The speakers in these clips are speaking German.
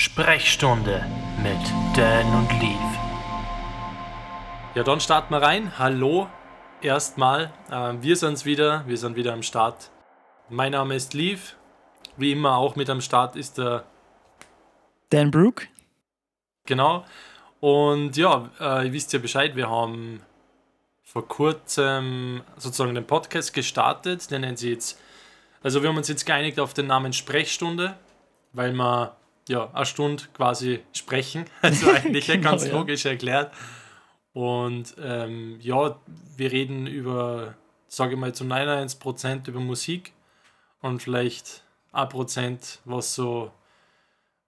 Sprechstunde mit Dan und Leaf. Ja, dann starten wir rein. Hallo, erstmal. Äh, wir sind's wieder, wir sind wieder am Start. Mein Name ist Leaf. Wie immer auch mit am Start ist der Dan Brook. Genau. Und ja, äh, ihr wisst ja Bescheid, wir haben vor kurzem sozusagen den Podcast gestartet. Den nennen sie jetzt, also wir haben uns jetzt geeinigt auf den Namen Sprechstunde, weil wir ja eine Stunde quasi sprechen. Also eigentlich Genau, ganz ja. logisch erklärt. Und ähm, ja, wir reden über, sage ich mal, zu 99% über Musik und vielleicht ein Prozent, was so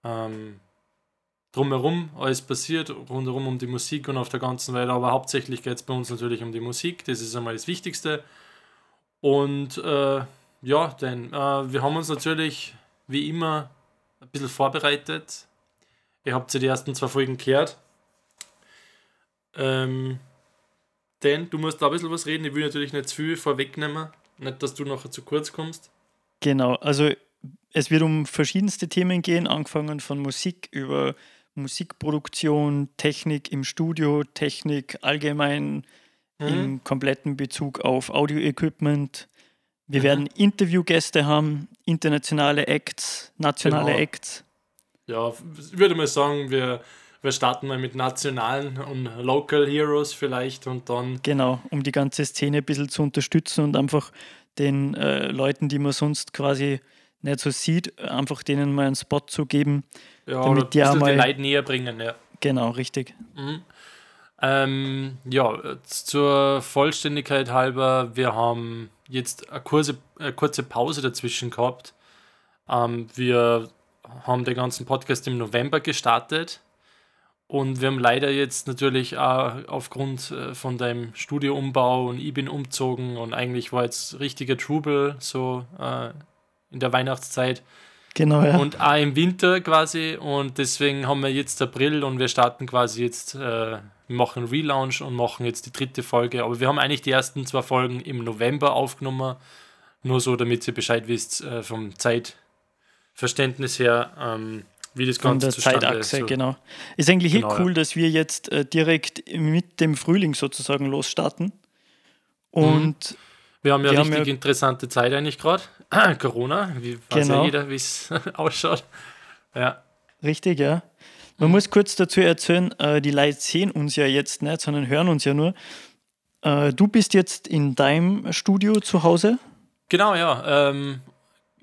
ähm, drumherum alles passiert, rundherum um die Musik und auf der ganzen Welt, aber hauptsächlich geht es bei uns natürlich um die Musik, das ist einmal das Wichtigste. Und äh, ja, denn äh, wir haben uns natürlich wie immer ein bisschen vorbereitet. Ihr habt ja die ersten zwei Folgen gehört. Ähm, denn du musst da ein bisschen was reden, ich will natürlich nicht zu viel vorwegnehmen, nicht, dass du nachher zu kurz kommst. Genau, also es wird um verschiedenste Themen gehen, angefangen von Musik über Musikproduktion, Technik im Studio, Technik allgemein Mhm. im kompletten Bezug auf Audio-Equipment. Wir Mhm. werden Interviewgäste haben, internationale Acts, nationale Genau. Acts. Ja, ich würde mal sagen, wir, wir starten mal mit nationalen und Local Heroes vielleicht und dann Genau, um die ganze Szene ein bisschen zu unterstützen und einfach den äh, Leuten, die man sonst quasi nicht so sieht, einfach denen mal einen Spot zu geben. ja, Damit die auch mal- Leute näher bringen. Ja. Genau, richtig. Mhm. Ähm, ja, zur Vollständigkeit halber, wir haben jetzt eine kurze, eine kurze Pause dazwischen gehabt. Ähm, wir haben den ganzen Podcast im November gestartet und wir haben leider jetzt natürlich auch aufgrund äh, von deinem Studioumbau und ich bin umzogen und eigentlich war jetzt richtiger Trubel so äh, in der Weihnachtszeit. Genau, ja. Und auch im Winter quasi. Und deswegen haben wir jetzt April und wir starten quasi jetzt, äh, wir machen Relaunch und machen jetzt die dritte Folge. Aber wir haben eigentlich die ersten zwei Folgen im November aufgenommen. Nur so, damit ihr Bescheid wisst, äh, vom Zeitverständnis her, ähm, wie das Von Ganze der zustande Zeitachse, so- genau. Ist eigentlich Genau, eh ja. cool, dass wir jetzt äh, direkt mit dem Frühling sozusagen losstarten. Und Wir haben ja Wir haben richtig ja- interessante Zeit eigentlich gerade. Corona, wie weiß Genau. ja jeder, wie es ausschaut. Ja. richtig, ja. Man muss kurz dazu erzählen, äh, die Leute sehen uns ja jetzt nicht, sondern hören uns ja nur. Äh, du bist jetzt in deinem Studio zu Hause. Genau, ja. Ähm,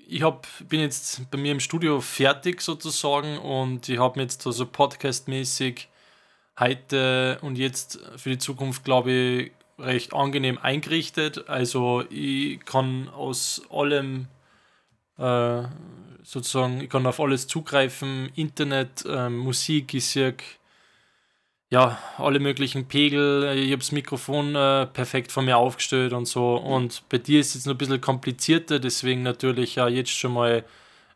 ich hab, bin jetzt bei mir im Studio fertig sozusagen und ich habe mir jetzt so podcastmäßig heute und jetzt für die Zukunft, glaube ich, recht angenehm eingerichtet. Also ich kann aus allem äh, sozusagen, ich kann auf alles zugreifen, Internet, ähm, Musik, ich sehe ja, alle möglichen Pegel. Ich habe das Mikrofon äh, perfekt von mir aufgestellt und so. Und bei dir ist es jetzt noch ein bisschen komplizierter, deswegen natürlich ja jetzt schon mal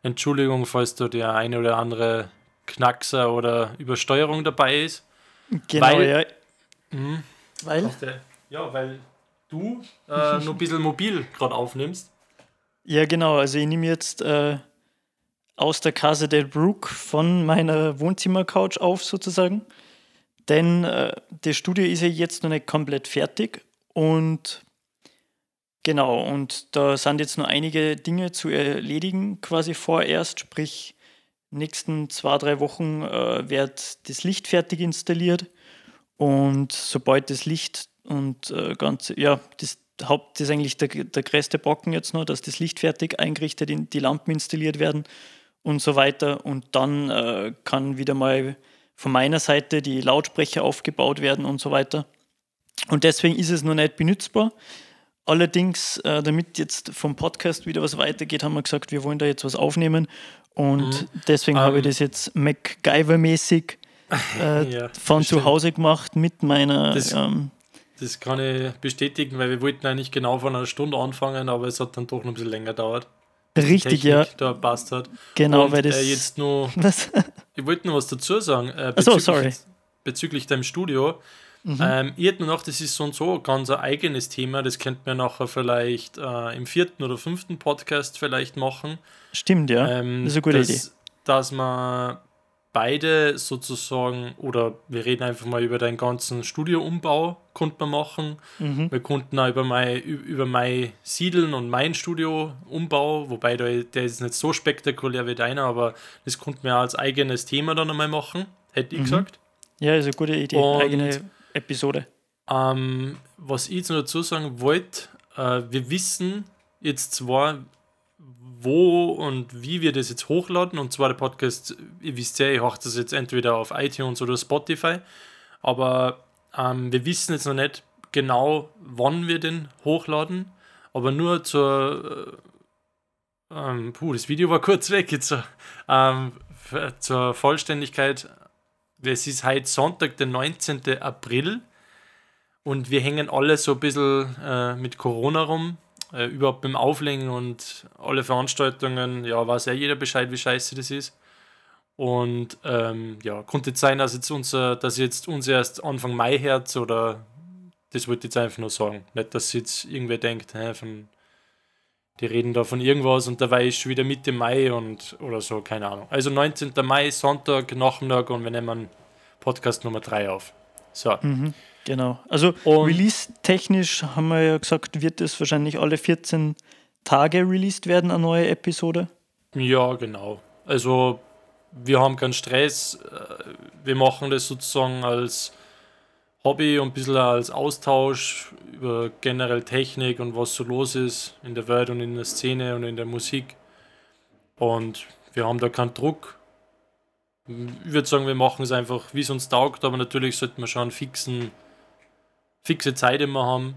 Entschuldigung, falls da der eine oder andere Knackser oder Übersteuerung dabei ist. Genau, Weil- ja. Mhm. Weil? Ja, weil du äh, noch ein bisschen mobil gerade aufnimmst. Ja, genau. Also ich nehme jetzt äh, aus der Casa del Brook von meiner Wohnzimmercouch auf sozusagen. Denn äh, das Studio ist ja jetzt noch nicht komplett fertig und genau, und da sind jetzt noch einige Dinge zu erledigen quasi vorerst, sprich nächsten zwei, drei Wochen äh, wird das Licht fertig installiert und sobald das Licht und äh, ganze, ja, das Haupt ist eigentlich der, der größte Brocken jetzt noch, dass das Licht fertig eingerichtet, in, die Lampen installiert werden und so weiter. Und dann äh, kann wieder mal von meiner Seite die Lautsprecher aufgebaut werden und so weiter. Und deswegen ist es noch nicht benutzbar. Allerdings, äh, damit jetzt vom Podcast wieder was weitergeht, haben wir gesagt, wir wollen da jetzt was aufnehmen. Und deswegen habe ich Ähm. das jetzt MacGyver-mäßig äh, Ja, von bestimmt. zu Hause gemacht mit meiner. Das- ähm, Das kann ich bestätigen, weil wir wollten eigentlich genau von einer Stunde anfangen, aber es hat dann doch noch ein bisschen länger gedauert. richtig, ja. Technik da passt hat. Genau, und, weil das. Äh, jetzt nur was? Ich wollte noch was dazu sagen. Äh, Ach so, bezüglich, sorry. bezüglich deinem Studio. Mhm. Ähm, ich hätte nur noch, das ist so und so ganz ein eigenes Thema. Das könnte man nachher vielleicht äh, im vierten oder fünften Podcast vielleicht machen. Stimmt, ja. Ähm, das ist eine gute dass, Idee. Dass man beide sozusagen, oder wir reden einfach mal über deinen ganzen Studioumbau, konnte man machen. Mhm. Wir konnten auch über mein, über mein Siedeln und mein Studioumbau, wobei der, der ist nicht so spektakulär wie deiner, aber das konnten wir als eigenes Thema dann einmal machen, hätte ich Mhm. gesagt. Ja, ist eine gute Idee. Und- Eigene Episode. Ähm, was ich jetzt noch dazu sagen wollte, äh, wir wissen jetzt zwar, wo und wie wir das jetzt hochladen, und zwar der Podcast, ihr wisst ja, ich mache das jetzt entweder auf iTunes oder Spotify, aber ähm, wir wissen jetzt noch nicht genau, wann wir den hochladen, aber nur zur, äh, ähm, puh, das Video war kurz weg jetzt, ähm, zur Vollständigkeit, es ist heute Sonntag, der 19. April, und wir hängen alle so ein bisschen äh, mit Corona rum. Äh, überhaupt beim Auflegen und alle Veranstaltungen, ja, weiß ja jeder Bescheid, wie scheiße das ist. Und ähm, ja, konnte jetzt sein, dass jetzt unser, dass jetzt uns erst Anfang Mai herz oder das wollte ich jetzt einfach nur sagen. Nicht, dass jetzt irgendwer denkt, hä, von, die reden da von irgendwas und dabei ist schon wieder Mitte Mai und oder so, keine Ahnung. Also 19. Mai, Sonntag, Nachmittag und wir nehmen Podcast Nummer 3 auf. So. Mhm. Genau. Also release-technisch haben wir ja gesagt, wird es wahrscheinlich alle 14 Tage released werden, eine neue Episode. Ja, genau. Also wir haben keinen Stress. äh, Wir machen das sozusagen als Hobby und ein bisschen als Austausch über generell Technik und was so los ist in der Welt und in der Szene und in der Musik. Und wir haben da keinen Druck. Ich würde sagen, wir machen es einfach, wie es uns taugt, aber natürlich sollten wir schon einen fixen, fixe Zeit immer haben.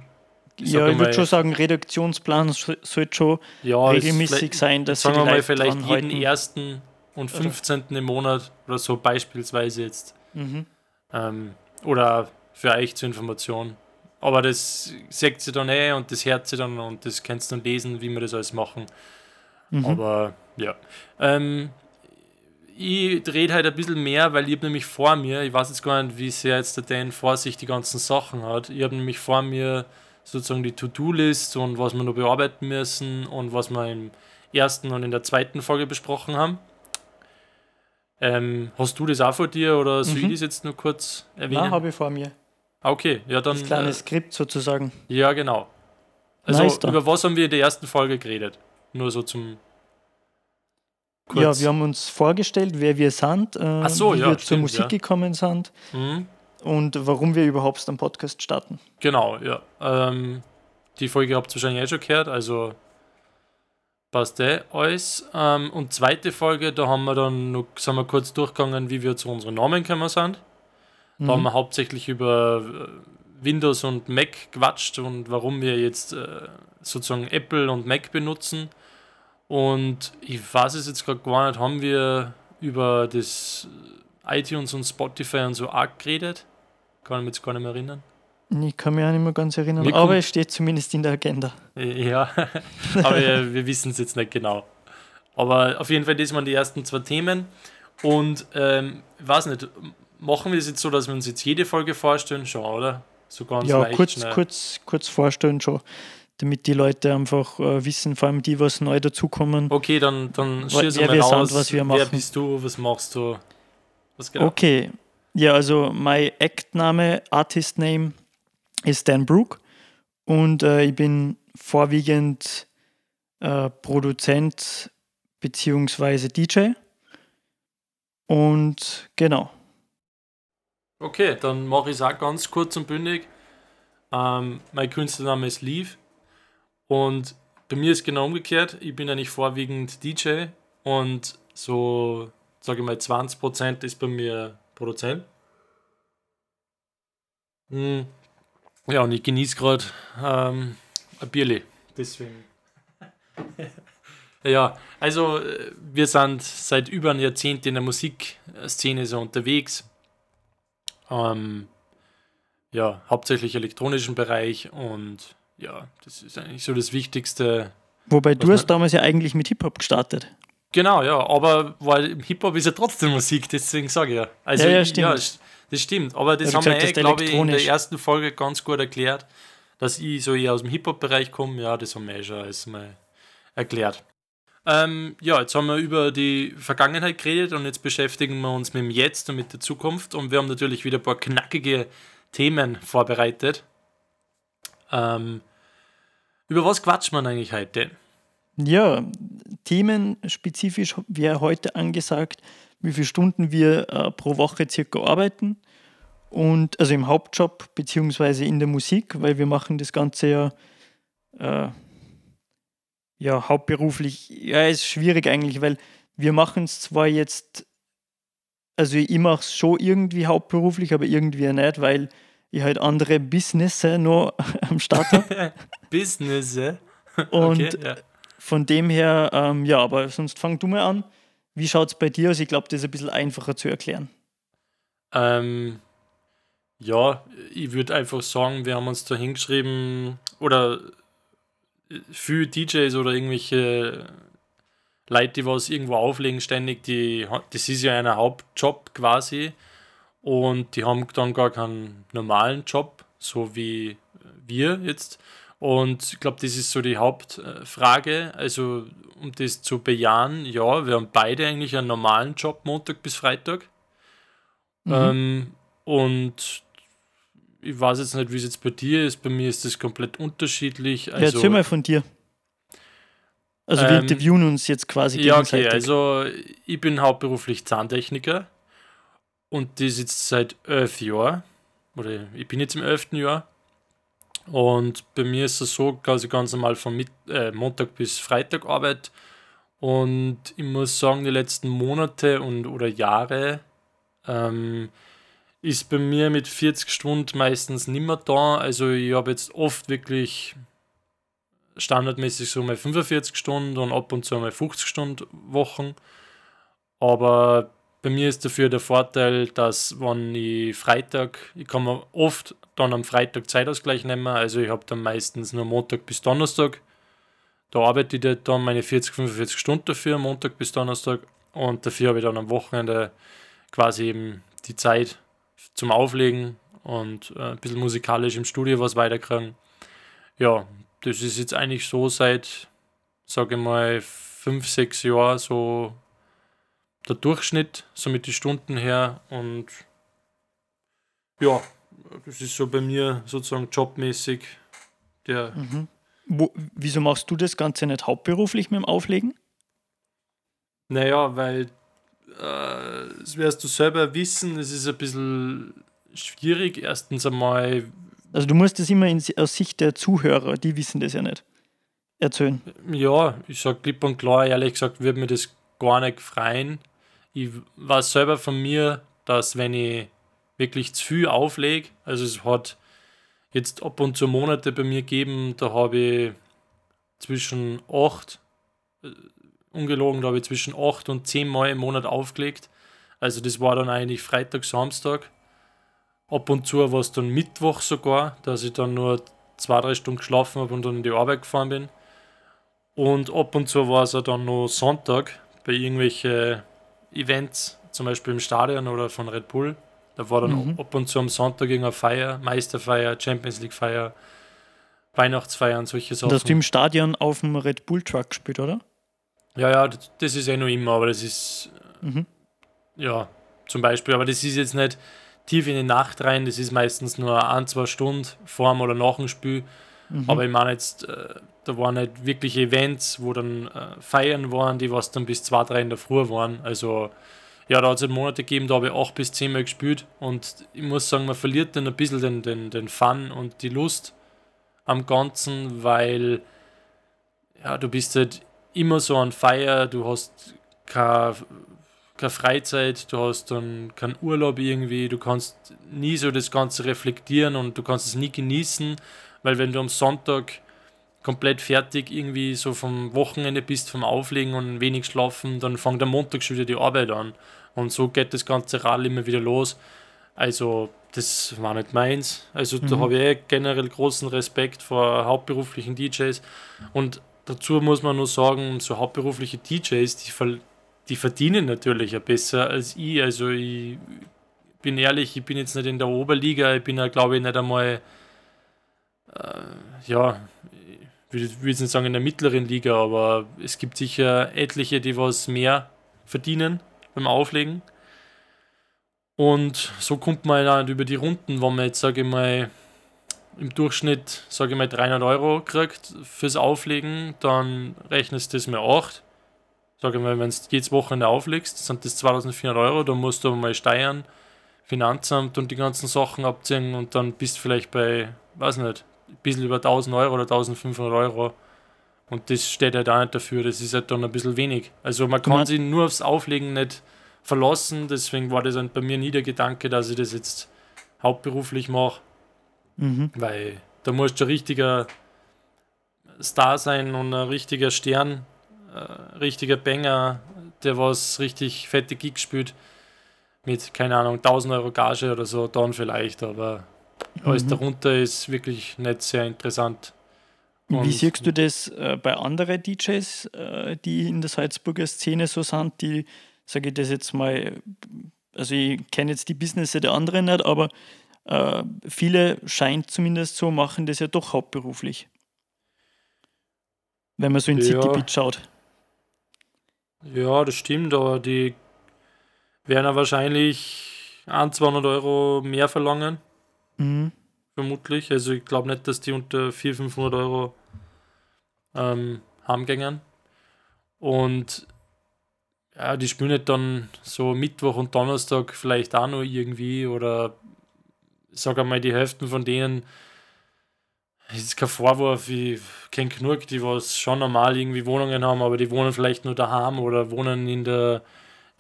Ich ja, ich würde schon sagen, Redaktionsplan so- sollte schon ja, regelmäßig sein, dass sagen sie wir mal vielleicht jeden halten. ersten und 15. im Monat oder so beispielsweise jetzt. Mhm. Ähm, oder für euch zur Information. Aber das seht ihr dann eh und das hört ihr dann und das könnt ihr dann lesen, wie wir das alles machen. Mhm. Aber ja. Ähm, ich rede halt ein bisschen mehr, weil ich habe nämlich vor mir, ich weiß jetzt gar nicht, wie sehr jetzt der Dan vor sich die ganzen Sachen hat. Ich habe nämlich vor mir sozusagen die To-Do-List und was wir noch bearbeiten müssen und was wir im ersten und in der zweiten Folge besprochen haben. Ähm, hast du das auch vor dir oder soll Mhm. ich das jetzt nur kurz erwähnen? Na, habe ich vor mir. Ah, okay, ja dann. Das kleine Äh, Skript sozusagen. ja, genau. Also Nice über was haben wir in der ersten Folge geredet? Nur so zum Ja, wir haben uns vorgestellt, wer wir sind, äh, so, wie ja, wir zur stimmt, Musik ja. gekommen sind Mhm. und warum wir überhaupt einen Podcast starten. Genau, ja. Ähm, die Folge habt ihr wahrscheinlich eh schon gehört, also passt eh alles. Ähm, und zweite Folge, da haben wir dann noch, sind wir kurz durchgegangen, wie wir zu unseren Namen gekommen sind. Da haben Mhm. wir hauptsächlich über äh, Windows und Mac gequatscht und warum wir jetzt äh, sozusagen Apple und Mac benutzen. Und ich weiß es jetzt gerade gar nicht, haben wir über das iTunes und Spotify und so auch geredet? Kann ich mich jetzt gar nicht mehr erinnern. Ich kann mich auch nicht mehr ganz erinnern, Mir aber es steht zumindest in der Agenda. Ja, aber wir, wir wissen es jetzt nicht genau. Aber auf jeden Fall, das waren die ersten zwei Themen. Und ähm, ich weiß nicht, machen wir es jetzt so, dass wir uns jetzt jede Folge vorstellen? Schon, oder? So ganz ja, leicht. kurz, ne? kurz, kurz vorstellen schon, damit die Leute einfach äh, wissen, vor allem die, was neu dazukommen. Okay, dann, dann Wer schieß mal raus. was wir Wer machen. bist du? Was machst du? Was genau? Okay, ja, also mein Act-Name, Artist-Name ist Dan Brook und äh, ich bin vorwiegend äh, Produzent beziehungsweise DJ. Und genau. Okay, dann mache ich es auch ganz kurz und bündig. Ähm, mein Künstlername ist Leaf und bei mir ist genau umgekehrt. Ich bin eigentlich vorwiegend DJ und so, sage ich mal, 20% ist bei mir Produzent. Hm. Ja, und ich genieße gerade ähm, ein Bierli. Deswegen. ja, also äh, wir sind seit über einem Jahrzehnt in der Musikszene so unterwegs ähm, ja, hauptsächlich elektronischen Bereich und ja, das ist eigentlich so das Wichtigste. Wobei du hast damals ja eigentlich mit Hip-Hop gestartet. Genau, ja, aber weil Hip-Hop ist ja trotzdem Musik, deswegen sage ich ja. Also, Ja, ja, ja, stimmt. st- das stimmt, aber das Ja, haben wir gesagt eh, hast, glaube ich, in der ersten Folge ganz gut erklärt, dass ich so eher aus dem Hip-Hop-Bereich komme. Ja, das haben wir eh schon alles mal erklärt. Ähm, ja, jetzt haben wir über die Vergangenheit geredet und jetzt beschäftigen wir uns mit dem Jetzt und mit der Zukunft. Und wir haben natürlich wieder ein paar knackige Themen vorbereitet. Ähm, über was quatscht man eigentlich heute? Ja, themenspezifisch wäre heute angesagt, wie viele Stunden wir äh, pro Woche circa arbeiten. Und also im Hauptjob beziehungsweise in der Musik, weil wir machen das Ganze ja, äh, ja hauptberuflich. Ja, ist schwierig eigentlich, weil wir machen es zwar jetzt, also ich mache es schon irgendwie hauptberuflich, aber irgendwie nicht, weil ich halt andere Businesse nur am Start habe. Businesse? Und okay, ja. von dem her, ähm, ja, aber sonst fang du mal an. Wie schaut es bei dir aus? Ich glaube, das ist ein bisschen einfacher zu erklären. Ähm, ja, ich würde einfach sagen, wir haben uns da hingeschrieben, oder für DJs oder irgendwelche Leute, die was irgendwo auflegen ständig, die, das ist ja ein Hauptjob quasi und die haben dann gar keinen normalen Job, so wie wir jetzt. Und ich glaube, das ist so die Hauptfrage. Also, um das zu bejahen, ja, wir haben beide eigentlich einen normalen Job, Montag bis Freitag. Mhm. Ähm, und ich weiß jetzt nicht, wie es jetzt bei dir ist. Bei mir ist das komplett unterschiedlich. Also, ja, erzähl mal von dir. Also wir ähm, interviewen uns jetzt quasi Ja, okay, also ich bin hauptberuflich Zahntechniker und das jetzt seit elf Jahren. Oder ich bin jetzt im elften Jahr. Und bei mir ist es so, quasi ganz normal von Mit äh, Montag bis Freitag Arbeit. Und ich muss sagen, die letzten Monate und oder Jahre ähm, ist bei mir mit 40 Stunden meistens nicht mehr da. Also ich habe jetzt oft wirklich standardmäßig so mal 45 Stunden und ab und zu mal 50 Stunden Wochen. Aber bei mir ist dafür der Vorteil, dass wenn ich Freitag, ich kann mir oft dann am Freitag Zeitausgleich nehmen, also ich habe dann meistens nur Montag bis Donnerstag. Da arbeite ich dann meine 40, 45 Stunden dafür, Montag bis Donnerstag. Und dafür habe ich dann am Wochenende quasi eben die Zeit zum Auflegen und äh, ein bisschen musikalisch im Studio was weiterkriegen. Ja, das ist jetzt eigentlich so seit, sage ich mal, fünf, sechs Jahren so der Durchschnitt, so mit den Stunden her. Und ja, das ist so bei mir sozusagen jobmäßig der. Mhm. Wo, wieso machst du das Ganze nicht hauptberuflich mit dem Auflegen? Naja, weil äh, das wirst du selber wissen, es ist ein bisschen schwierig. Erstens einmal. Also du musst das immer in, aus Sicht der Zuhörer, die wissen das ja nicht, erzählen. Ja, ich sage klipp und klar, ehrlich gesagt, würde mir das gar nicht freien. Ich weiß selber von mir, dass wenn ich wirklich zu viel auflege, also es hat jetzt ab und zu Monate bei mir gegeben, da habe ich zwischen 8 ungelogen, glaube ich, zwischen 8 und 10 Mal im Monat aufgelegt. Also das war dann eigentlich Freitag, Samstag. Ab und zu war es dann Mittwoch sogar, dass ich dann nur zwei, drei Stunden geschlafen habe und dann in die Arbeit gefahren bin. Und ab und zu war es dann noch Sonntag bei irgendwelchen Events, zum Beispiel im Stadion oder von Red Bull. Da war dann mhm. ab und zu am Sonntag irgendeine Feier, Meisterfeier, Champions League Feier, Weihnachtsfeier und solche Sachen. Hast du im Stadion auf dem Red Bull Truck gespielt, oder? Ja, ja, das ist ja noch immer, aber das ist, mhm. ja, zum Beispiel, aber das ist jetzt nicht tief in die Nacht rein, das ist meistens nur ein, zwei Stunden vor oder nach dem Spiel. Mhm. Aber ich meine jetzt, äh, da waren nicht wirklich Events, wo dann äh, Feiern waren, die was dann bis zwei, drei in der Früh waren. Also ja, da hat es halt Monate gegeben, da habe ich acht bis zehn Mal gespielt und ich muss sagen, man verliert dann ein bisschen den, den, den Fun und die Lust am Ganzen, weil ja, du bist halt immer so an Feier, du hast keine, keine Freizeit, du hast dann keinen Urlaub irgendwie, du kannst nie so das Ganze reflektieren und du kannst es nie genießen, weil wenn du am Sonntag komplett fertig irgendwie so vom Wochenende bist, vom Auflegen und wenig schlafen, dann fängt am Montag schon wieder die Arbeit an. Und so geht das ganze Rad immer wieder los. Also, das war nicht meins. Also, mhm. da habe ich eh generell großen Respekt vor hauptberuflichen DJs. Und Dazu muss man nur sagen, so hauptberufliche DJs, die, die verdienen natürlich ja besser als ich. Also ich bin ehrlich, ich bin jetzt nicht in der Oberliga, ich bin ja glaube ich nicht einmal, äh, ja, ich will jetzt nicht sagen in der mittleren Liga, aber es gibt sicher etliche, die was mehr verdienen beim Auflegen. Und so kommt man dann über die Runden, wenn man jetzt, sage ich mal, im Durchschnitt, sage ich mal, 300 Euro kriegt fürs Auflegen, dann rechnest du das mal 8. Sage ich mal, wenn du jedes Wochenende auflegst, sind das 2400 Euro, dann musst du aber mal Steuern, Finanzamt und die ganzen Sachen abziehen und dann bist du vielleicht bei, weiß nicht, ein bisschen über 1000 Euro oder 1500 Euro. Und das steht halt auch nicht dafür, das ist halt dann ein bisschen wenig. Also man kann sich nur aufs Auflegen nicht verlassen, deswegen war das halt bei mir nie der Gedanke, dass ich das jetzt hauptberuflich mache. Mhm. Weil da musst du ein richtiger Star sein und ein richtiger Stern, äh, richtiger Banger, der was richtig fette Gigs spielt. Mit, keine Ahnung, 1000 Euro Gage oder so, dann vielleicht, aber alles Mhm. darunter ist wirklich nicht sehr interessant. Wie Und- siehst du das äh, bei anderen DJs, äh, die in der Salzburger Szene so sind, die, sage ich das jetzt mal, also ich kenne jetzt die Business der anderen nicht, aber äh, viele scheint zumindest so, machen das ja doch hauptberuflich. Wenn man so in Ja. Citybeat schaut. Ja, das stimmt, aber die werden ja wahrscheinlich 1, 200 Euro mehr verlangen, Mhm. vermutlich. Also ich glaube nicht, dass die unter 400, 500 Euro ähm, haben gängen. Und ja, die spielen nicht dann so Mittwoch und Donnerstag vielleicht auch noch irgendwie oder sage einmal, die Hälfte von denen ist kein Vorwurf, ich kenne genug, die was schon normal irgendwie Wohnungen haben, aber die wohnen vielleicht nur daheim oder wohnen in der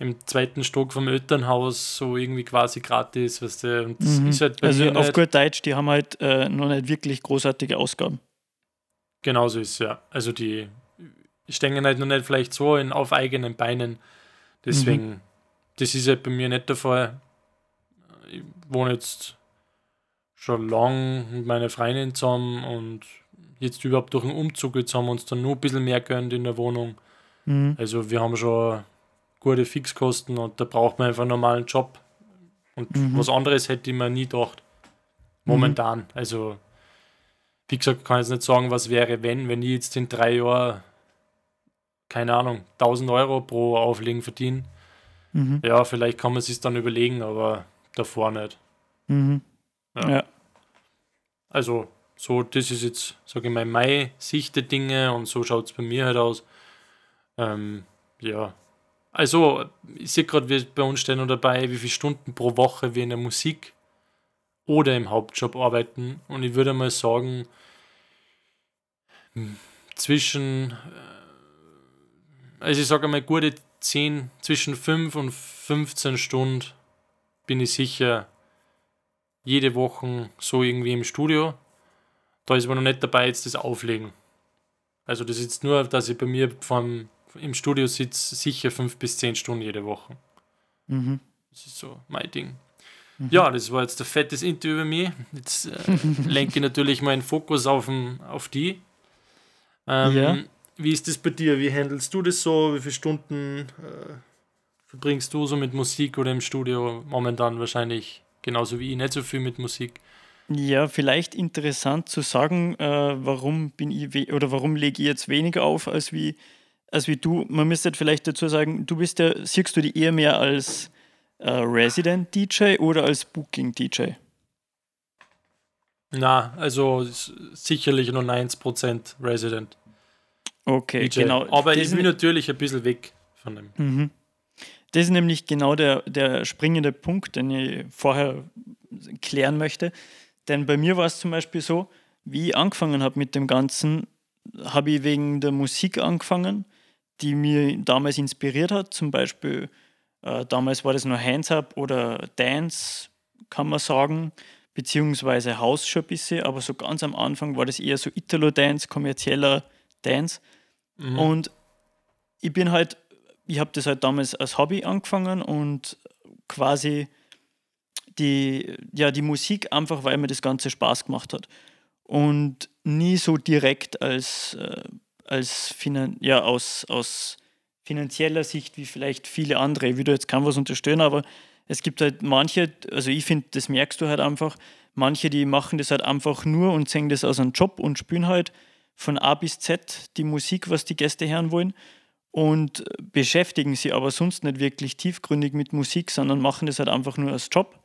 im zweiten Stock vom Elternhaus so irgendwie quasi gratis, weißt du, und das Mhm. ist halt bei Also auf nicht. gut Deutsch, die haben halt äh, noch nicht wirklich großartige Ausgaben. Genauso ist es, ja. Also die stehen halt noch nicht vielleicht so in, auf eigenen Beinen. Deswegen, Mhm. das ist halt bei mir nicht der Fall. Ich wohne jetzt schon lang mit meiner Freundin zusammen und jetzt überhaupt durch den Umzug, jetzt haben wir uns dann nur ein bisschen mehr gönnt in der Wohnung. Mhm. Also wir haben schon gute Fixkosten und da braucht man einfach einen normalen Job. Und Mhm. was anderes hätte ich mir nie gedacht. Momentan. Also, wie gesagt, kann ich jetzt nicht sagen, was wäre, wenn, wenn ich jetzt in drei Jahren, keine Ahnung, 1000 Euro pro Auflegen verdiene. Mhm. Ja, vielleicht kann man sich dann überlegen, aber davor nicht. Mhm. Ja. Ja. Also, so, das ist jetzt, sage ich mal, meine Sicht der Dinge und so schaut es bei mir halt aus. Ähm, ja. Also, ich sehe gerade, wir bei uns stehen noch dabei, wie viele Stunden pro Woche wir in der Musik oder im Hauptjob arbeiten. Und ich würde mal sagen, hm, zwischen, äh, also ich sage mal, gute 10, zwischen 5 und 15 Stunden bin ich sicher jede Woche so irgendwie im Studio. Da ist aber noch nicht dabei jetzt das Auflegen. Also das ist jetzt nur, dass ich bei mir vom, im Studio sitze, sicher fünf bis zehn Stunden jede Woche. Mhm. Das ist so mein Ding. Ja, das war jetzt ein fettes Interview über mich. Jetzt äh, lenke ich natürlich meinen Fokus auf, auf die. Ähm, Ja. Wie ist das bei dir? Wie handelst du das so? Wie viele Stunden äh, verbringst du so mit Musik oder im Studio? Momentan wahrscheinlich genauso wie ich, nicht so viel mit Musik. Ja, vielleicht interessant zu sagen, äh, warum bin ich oder warum lege ich jetzt weniger auf als wie, als wie du. Man müsste vielleicht dazu sagen, du bist ja, siehst du die eher mehr als äh, Resident DJ oder als Booking DJ? Na, also sicherlich nur 90% Resident. Okay, DJ. genau. Aber Das ich bin natürlich ein bisschen weg von dem. Mhm. Das ist nämlich genau der, der springende Punkt, den ich vorher klären möchte. Denn bei mir war es zum Beispiel so, wie ich angefangen habe mit dem Ganzen, habe ich wegen der Musik angefangen, die mir damals inspiriert hat. Zum Beispiel, äh, damals war das nur Hands Up oder Dance, kann man sagen, beziehungsweise House schon ein bisschen, aber so ganz am Anfang war das eher so Italo-Dance, kommerzieller Dance. Mhm. Und ich bin halt, ich habe das halt damals als Hobby angefangen und quasi die, ja, die Musik einfach, weil mir das Ganze Spaß gemacht hat. Und nie so direkt als, äh, als finan ja, aus, aus finanzieller Sicht wie vielleicht viele andere. Ich da jetzt kein was unterstellen, aber es gibt halt manche, also ich finde, das merkst du halt einfach, manche, die machen das halt einfach nur und sehen das als einen Job und spielen halt von A bis Z die Musik, was die Gäste hören wollen und beschäftigen sie aber sonst nicht wirklich tiefgründig mit Musik, sondern machen das halt einfach nur als Job.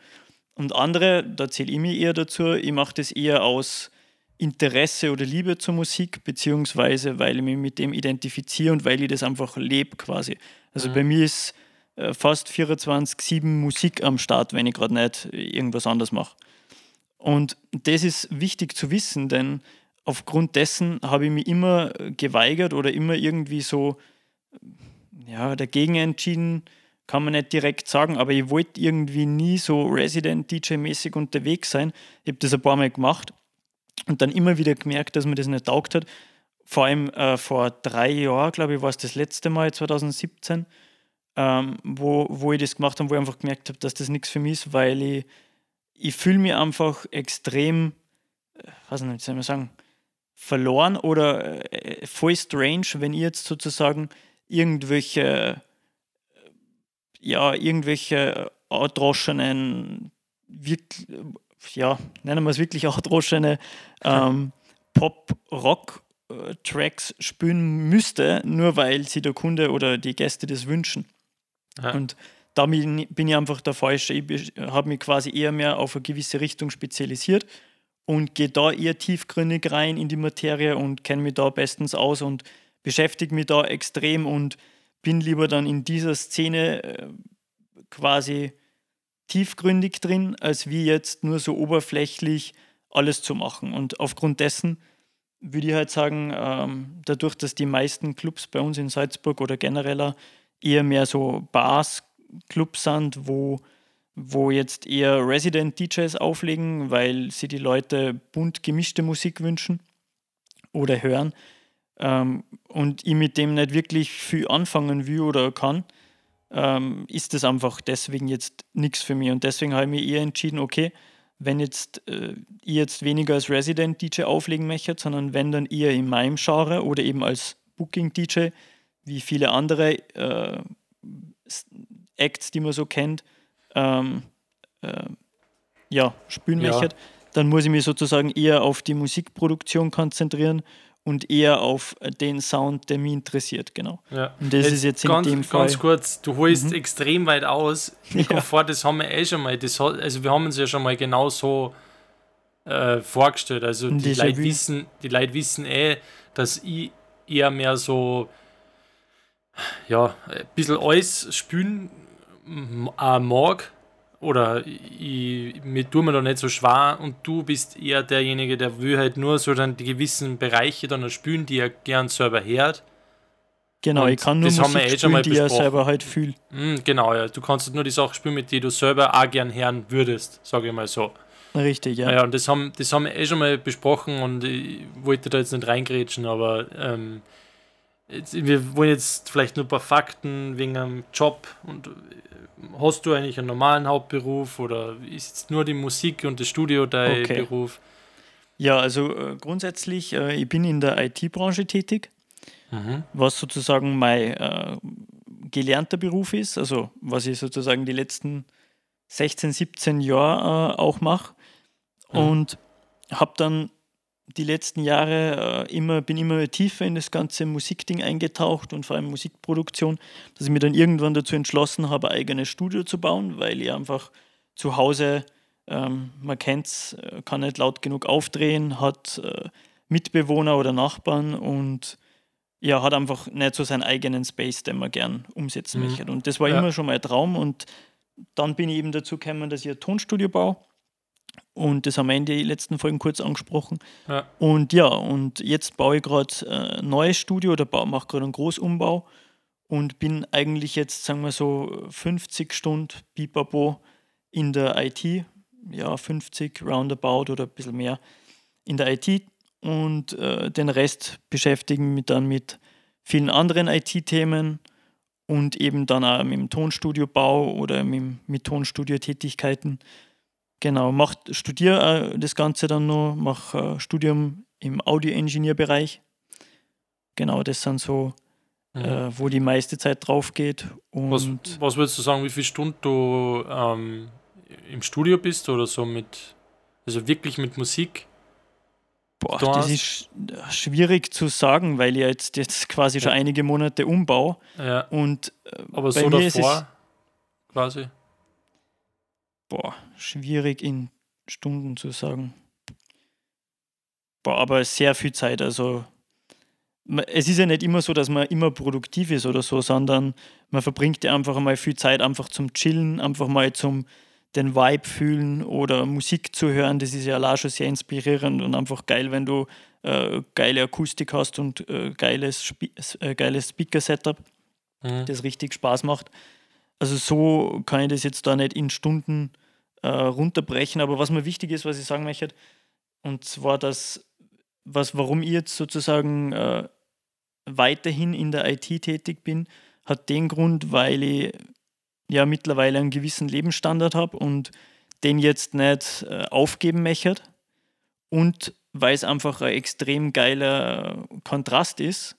Und andere, da zähle ich mir eher dazu, ich mache das eher aus Interesse oder Liebe zur Musik, beziehungsweise weil ich mich mit dem identifiziere und weil ich das einfach lebe quasi. Also mhm. bei mir ist äh, fast 24-7 Musik am Start, wenn ich gerade nicht irgendwas anderes mache. Und das ist wichtig zu wissen, denn aufgrund dessen habe ich mich immer geweigert oder immer irgendwie so ja, dagegen entschieden, kann man nicht direkt sagen, aber ich wollte irgendwie nie so Resident-DJ-mäßig unterwegs sein. Ich habe das ein paar Mal gemacht und dann immer wieder gemerkt, dass mir das nicht taugt hat. Vor allem äh, vor drei Jahren, glaube ich, war es das letzte Mal, 2017, ähm, wo, wo ich das gemacht habe, wo ich einfach gemerkt habe, dass das nichts für mich ist, weil ich, ich fühle mich einfach extrem, äh, was soll man sagen, verloren oder äh, voll strange, wenn ich jetzt sozusagen irgendwelche ja, irgendwelche erdroschenen, ja, nennen wir es wirklich erdroschene ähm, Pop-Rock-Tracks spielen müsste, nur weil sie der Kunde oder die Gäste das wünschen. Ja. Und da bin ich einfach der Falsche. Ich habe mich quasi eher mehr auf eine gewisse Richtung spezialisiert und gehe da eher tiefgründig rein in die Materie und kenne mich da bestens aus und beschäftige mich da extrem und bin lieber dann in dieser Szene äh, quasi tiefgründig drin, als wie jetzt nur so oberflächlich alles zu machen. Und aufgrund dessen würde ich halt sagen, ähm, dadurch, dass die meisten Clubs bei uns in Salzburg oder genereller eher mehr so Bars-Clubs sind, wo, wo jetzt eher Resident-DJs auflegen, weil sie die Leute bunt gemischte Musik wünschen oder hören, ähm, und ich mit dem nicht wirklich viel anfangen will oder kann, ähm, ist das einfach deswegen jetzt nichts für mich. Und deswegen habe ich mir eher entschieden, okay, wenn jetzt äh, ich jetzt weniger als Resident DJ auflegen möchte, sondern wenn dann eher in meinem Genre oder eben als Booking DJ, wie viele andere äh, Acts, die man so kennt, ähm, äh, ja, spielen ja. möchte, dann muss ich mich sozusagen eher auf die Musikproduktion konzentrieren und eher auf den Sound, der mich interessiert, genau. Ja. Und das jetzt ist jetzt in ganz, dem Fall. Ganz kurz, du holst mhm. extrem weit aus. Ich ja. vor, das haben wir eh schon mal, das, also wir haben uns ja schon mal genau so äh, vorgestellt. Also die Leute, wissen, die Leute wissen eh, dass ich eher mehr so ja, ein bisschen alles spülen äh, mag oder ich, mir tue mir da nicht so schwer und du bist eher derjenige, der will halt nur so dann die gewissen Bereiche dann spülen, die er gern selber hört. Genau, und ich kann nur das Musik haben wir eh schon mal die er selber halt fühlt. Mm, genau, ja. Du kannst halt nur die Sachen spielen, mit denen du selber auch gern hören würdest, sage ich mal so. Richtig, ja. Ja, und das haben, das haben wir eh schon mal besprochen und ich wollte da jetzt nicht reingrätschen, aber ähm, jetzt, wir wollen jetzt vielleicht nur ein paar Fakten wegen einem Job und hast du eigentlich einen normalen Hauptberuf oder ist es nur die Musik und das Studio dein okay. Beruf? Ja, also äh, grundsätzlich, äh, ich bin in der IT-Branche tätig, mhm. was sozusagen mein äh, gelernter Beruf ist, also was ich sozusagen die letzten 16, 17 Jahre äh, auch mache. Mhm. Und habe dann die letzten Jahre äh, immer, bin immer tiefer in das ganze Musikding eingetaucht und vor allem Musikproduktion, dass ich mir dann irgendwann dazu entschlossen habe, ein eigenes Studio zu bauen, weil ich einfach zu Hause, ähm, man kennt es, äh, kann nicht laut genug aufdrehen, hat äh, Mitbewohner oder Nachbarn und ja, hat einfach nicht so seinen eigenen Space, den man gern umsetzen mhm. möchte. Und das war ja. immer schon mein Traum und dann bin ich eben dazu gekommen, dass ich ein Tonstudio baue und das haben wir in den letzten Folgen kurz angesprochen. Ja. Und ja, und jetzt baue ich gerade äh, ein neues Studio oder mache gerade einen Großumbau und bin eigentlich jetzt, sagen wir so, 50 Stunden Pipapo in der IT. Ja, 50 roundabout oder ein bisschen mehr in der IT. Und äh, den Rest beschäftigen mich dann mit vielen anderen IT-Themen und eben dann auch mit dem Tonstudiobau oder mit, mit Tonstudio-Tätigkeiten. Genau, mach, studiere äh, das Ganze dann noch, mache äh, Studium im Audio-Engineer-Bereich. Genau, das sind so, mhm. äh, wo die meiste Zeit drauf geht. Und was, was würdest du sagen, wie viele Stunden du ähm, im Studio bist oder so mit, also wirklich mit Musik? Boah, da das ist schwierig zu sagen, weil ich jetzt, jetzt quasi schon Ja. einige Monate umbau. Ja, Und äh, aber so davor quasi. Boah, schwierig in Stunden zu sagen. Boah, aber sehr viel Zeit. Also es ist ja nicht immer so, dass man immer produktiv ist oder so, sondern man verbringt ja einfach mal viel Zeit einfach zum Chillen, einfach mal zum den Vibe fühlen oder Musik zu hören. Das ist ja allein schon sehr inspirierend und einfach geil, wenn du äh, geile Akustik hast und äh, geiles, äh, geiles Speaker-Setup Mhm. das richtig Spaß macht. Also so kann ich das jetzt da nicht in Stunden äh, runterbrechen, aber was mir wichtig ist, was ich sagen möchte, und zwar, dass, was, warum ich jetzt sozusagen äh, weiterhin in der IT tätig bin, hat den Grund, weil ich ja mittlerweile einen gewissen Lebensstandard habe und den jetzt nicht äh, aufgeben möchte und weil es einfach ein extrem geiler Kontrast ist.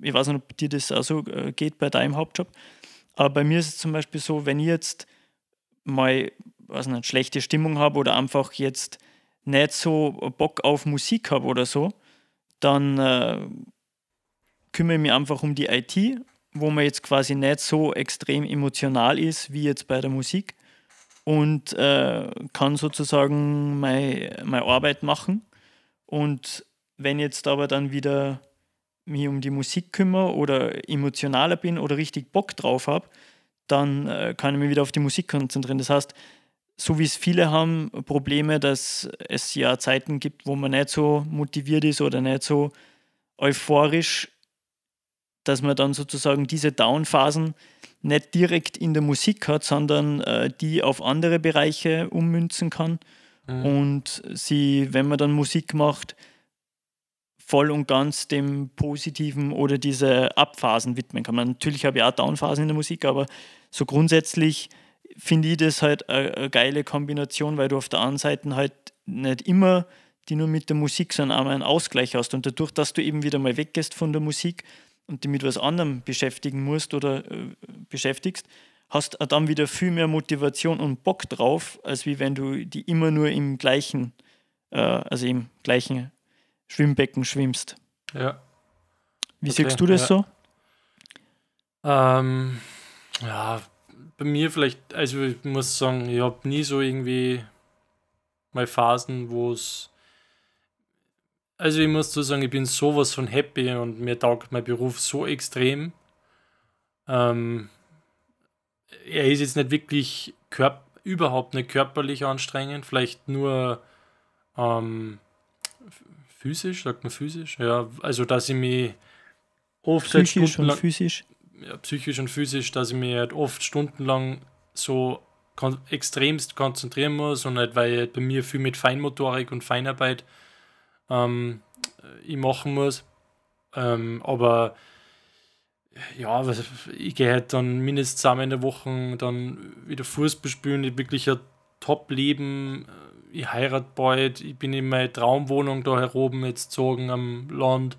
Ich weiß nicht, ob dir das auch so äh, geht bei deinem Hauptjob, aber bei mir ist es zum Beispiel so, wenn ich jetzt mal weiß nicht, schlechte Stimmung habe oder einfach jetzt nicht so Bock auf Musik habe oder so, dann äh, kümmere ich mich einfach um die IT, wo man jetzt quasi nicht so extrem emotional ist wie jetzt bei der Musik und äh, kann sozusagen meine, meine Arbeit machen. Und wenn jetzt aber dann wieder mich um die Musik kümmere oder emotionaler bin oder richtig Bock drauf habe, dann äh, kann ich mich wieder auf die Musik konzentrieren. Das heißt, so wie es viele haben, Probleme, dass es ja Zeiten gibt, wo man nicht so motiviert ist oder nicht so euphorisch, dass man dann sozusagen diese Down-Phasen nicht direkt in der Musik hat, sondern äh, die auf andere Bereiche ummünzen kann Mhm. und sie, wenn man dann Musik macht, voll und ganz dem Positiven oder diese Abphasen widmen kann. Man, natürlich habe ich auch Downphasen in der Musik, aber so grundsätzlich finde ich das halt eine, geile Kombination, weil du auf der einen Seite halt nicht immer die nur mit der Musik, sondern auch mal einen Ausgleich hast. Und dadurch, dass du eben wieder mal weggehst von der Musik und dich mit was anderem beschäftigen musst oder äh, beschäftigst, hast auch dann wieder viel mehr Motivation und Bock drauf, als wie wenn du die immer nur im gleichen, äh, also im gleichen Schwimmbecken schwimmst. Ja. Wie Okay, siehst du das ja. so? Ähm, ja, bei mir vielleicht, also ich muss sagen, ich habe nie so irgendwie mal Phasen, wo es. Also ich muss so sagen, ich bin sowas von happy und mir taugt mein Beruf so extrem. Ähm, er ist jetzt nicht wirklich körp überhaupt nicht körperlich anstrengend, vielleicht nur ähm, physisch, sagt man physisch, ja, also dass ich mich oft Psychisch und stundenlang- physisch? Ja, psychisch und physisch, dass ich mich halt oft stundenlang so kon extremst konzentrieren muss und halt, weil halt bei mir viel mit Feinmotorik und Feinarbeit ähm, ich machen muss. Ähm, aber ja, ich gehe halt dann mindestens einmal in der Woche dann wieder Fußball spielen, ich wirklich ein Top-Leben. Ich heirate bald, ich bin in meine Traumwohnung da heroben jetzt gezogen am Land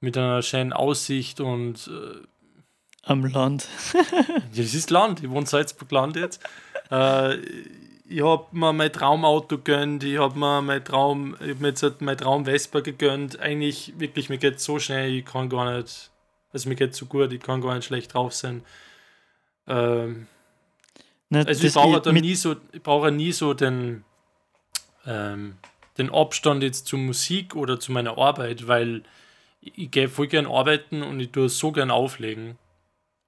mit einer schönen Aussicht und äh, Am Land. ja, das ist Land. Ich wohne Salzburg Land jetzt. Äh, ich habe mir mein Traumauto gegönnt. Ich habe mir mein Traum, ich hab mir jetzt halt mein Traum Vespa gegönnt. Eigentlich wirklich, mir geht so schnell, ich kann gar nicht, also mir geht so gut, ich kann gar nicht schlecht drauf sein. Ähm, Ne, also ich brauche da nie so, ich brauche nie so den, ähm, den Abstand jetzt zur Musik oder zu meiner Arbeit, weil ich, ich gehe voll gern arbeiten und ich tue es so gern auflegen.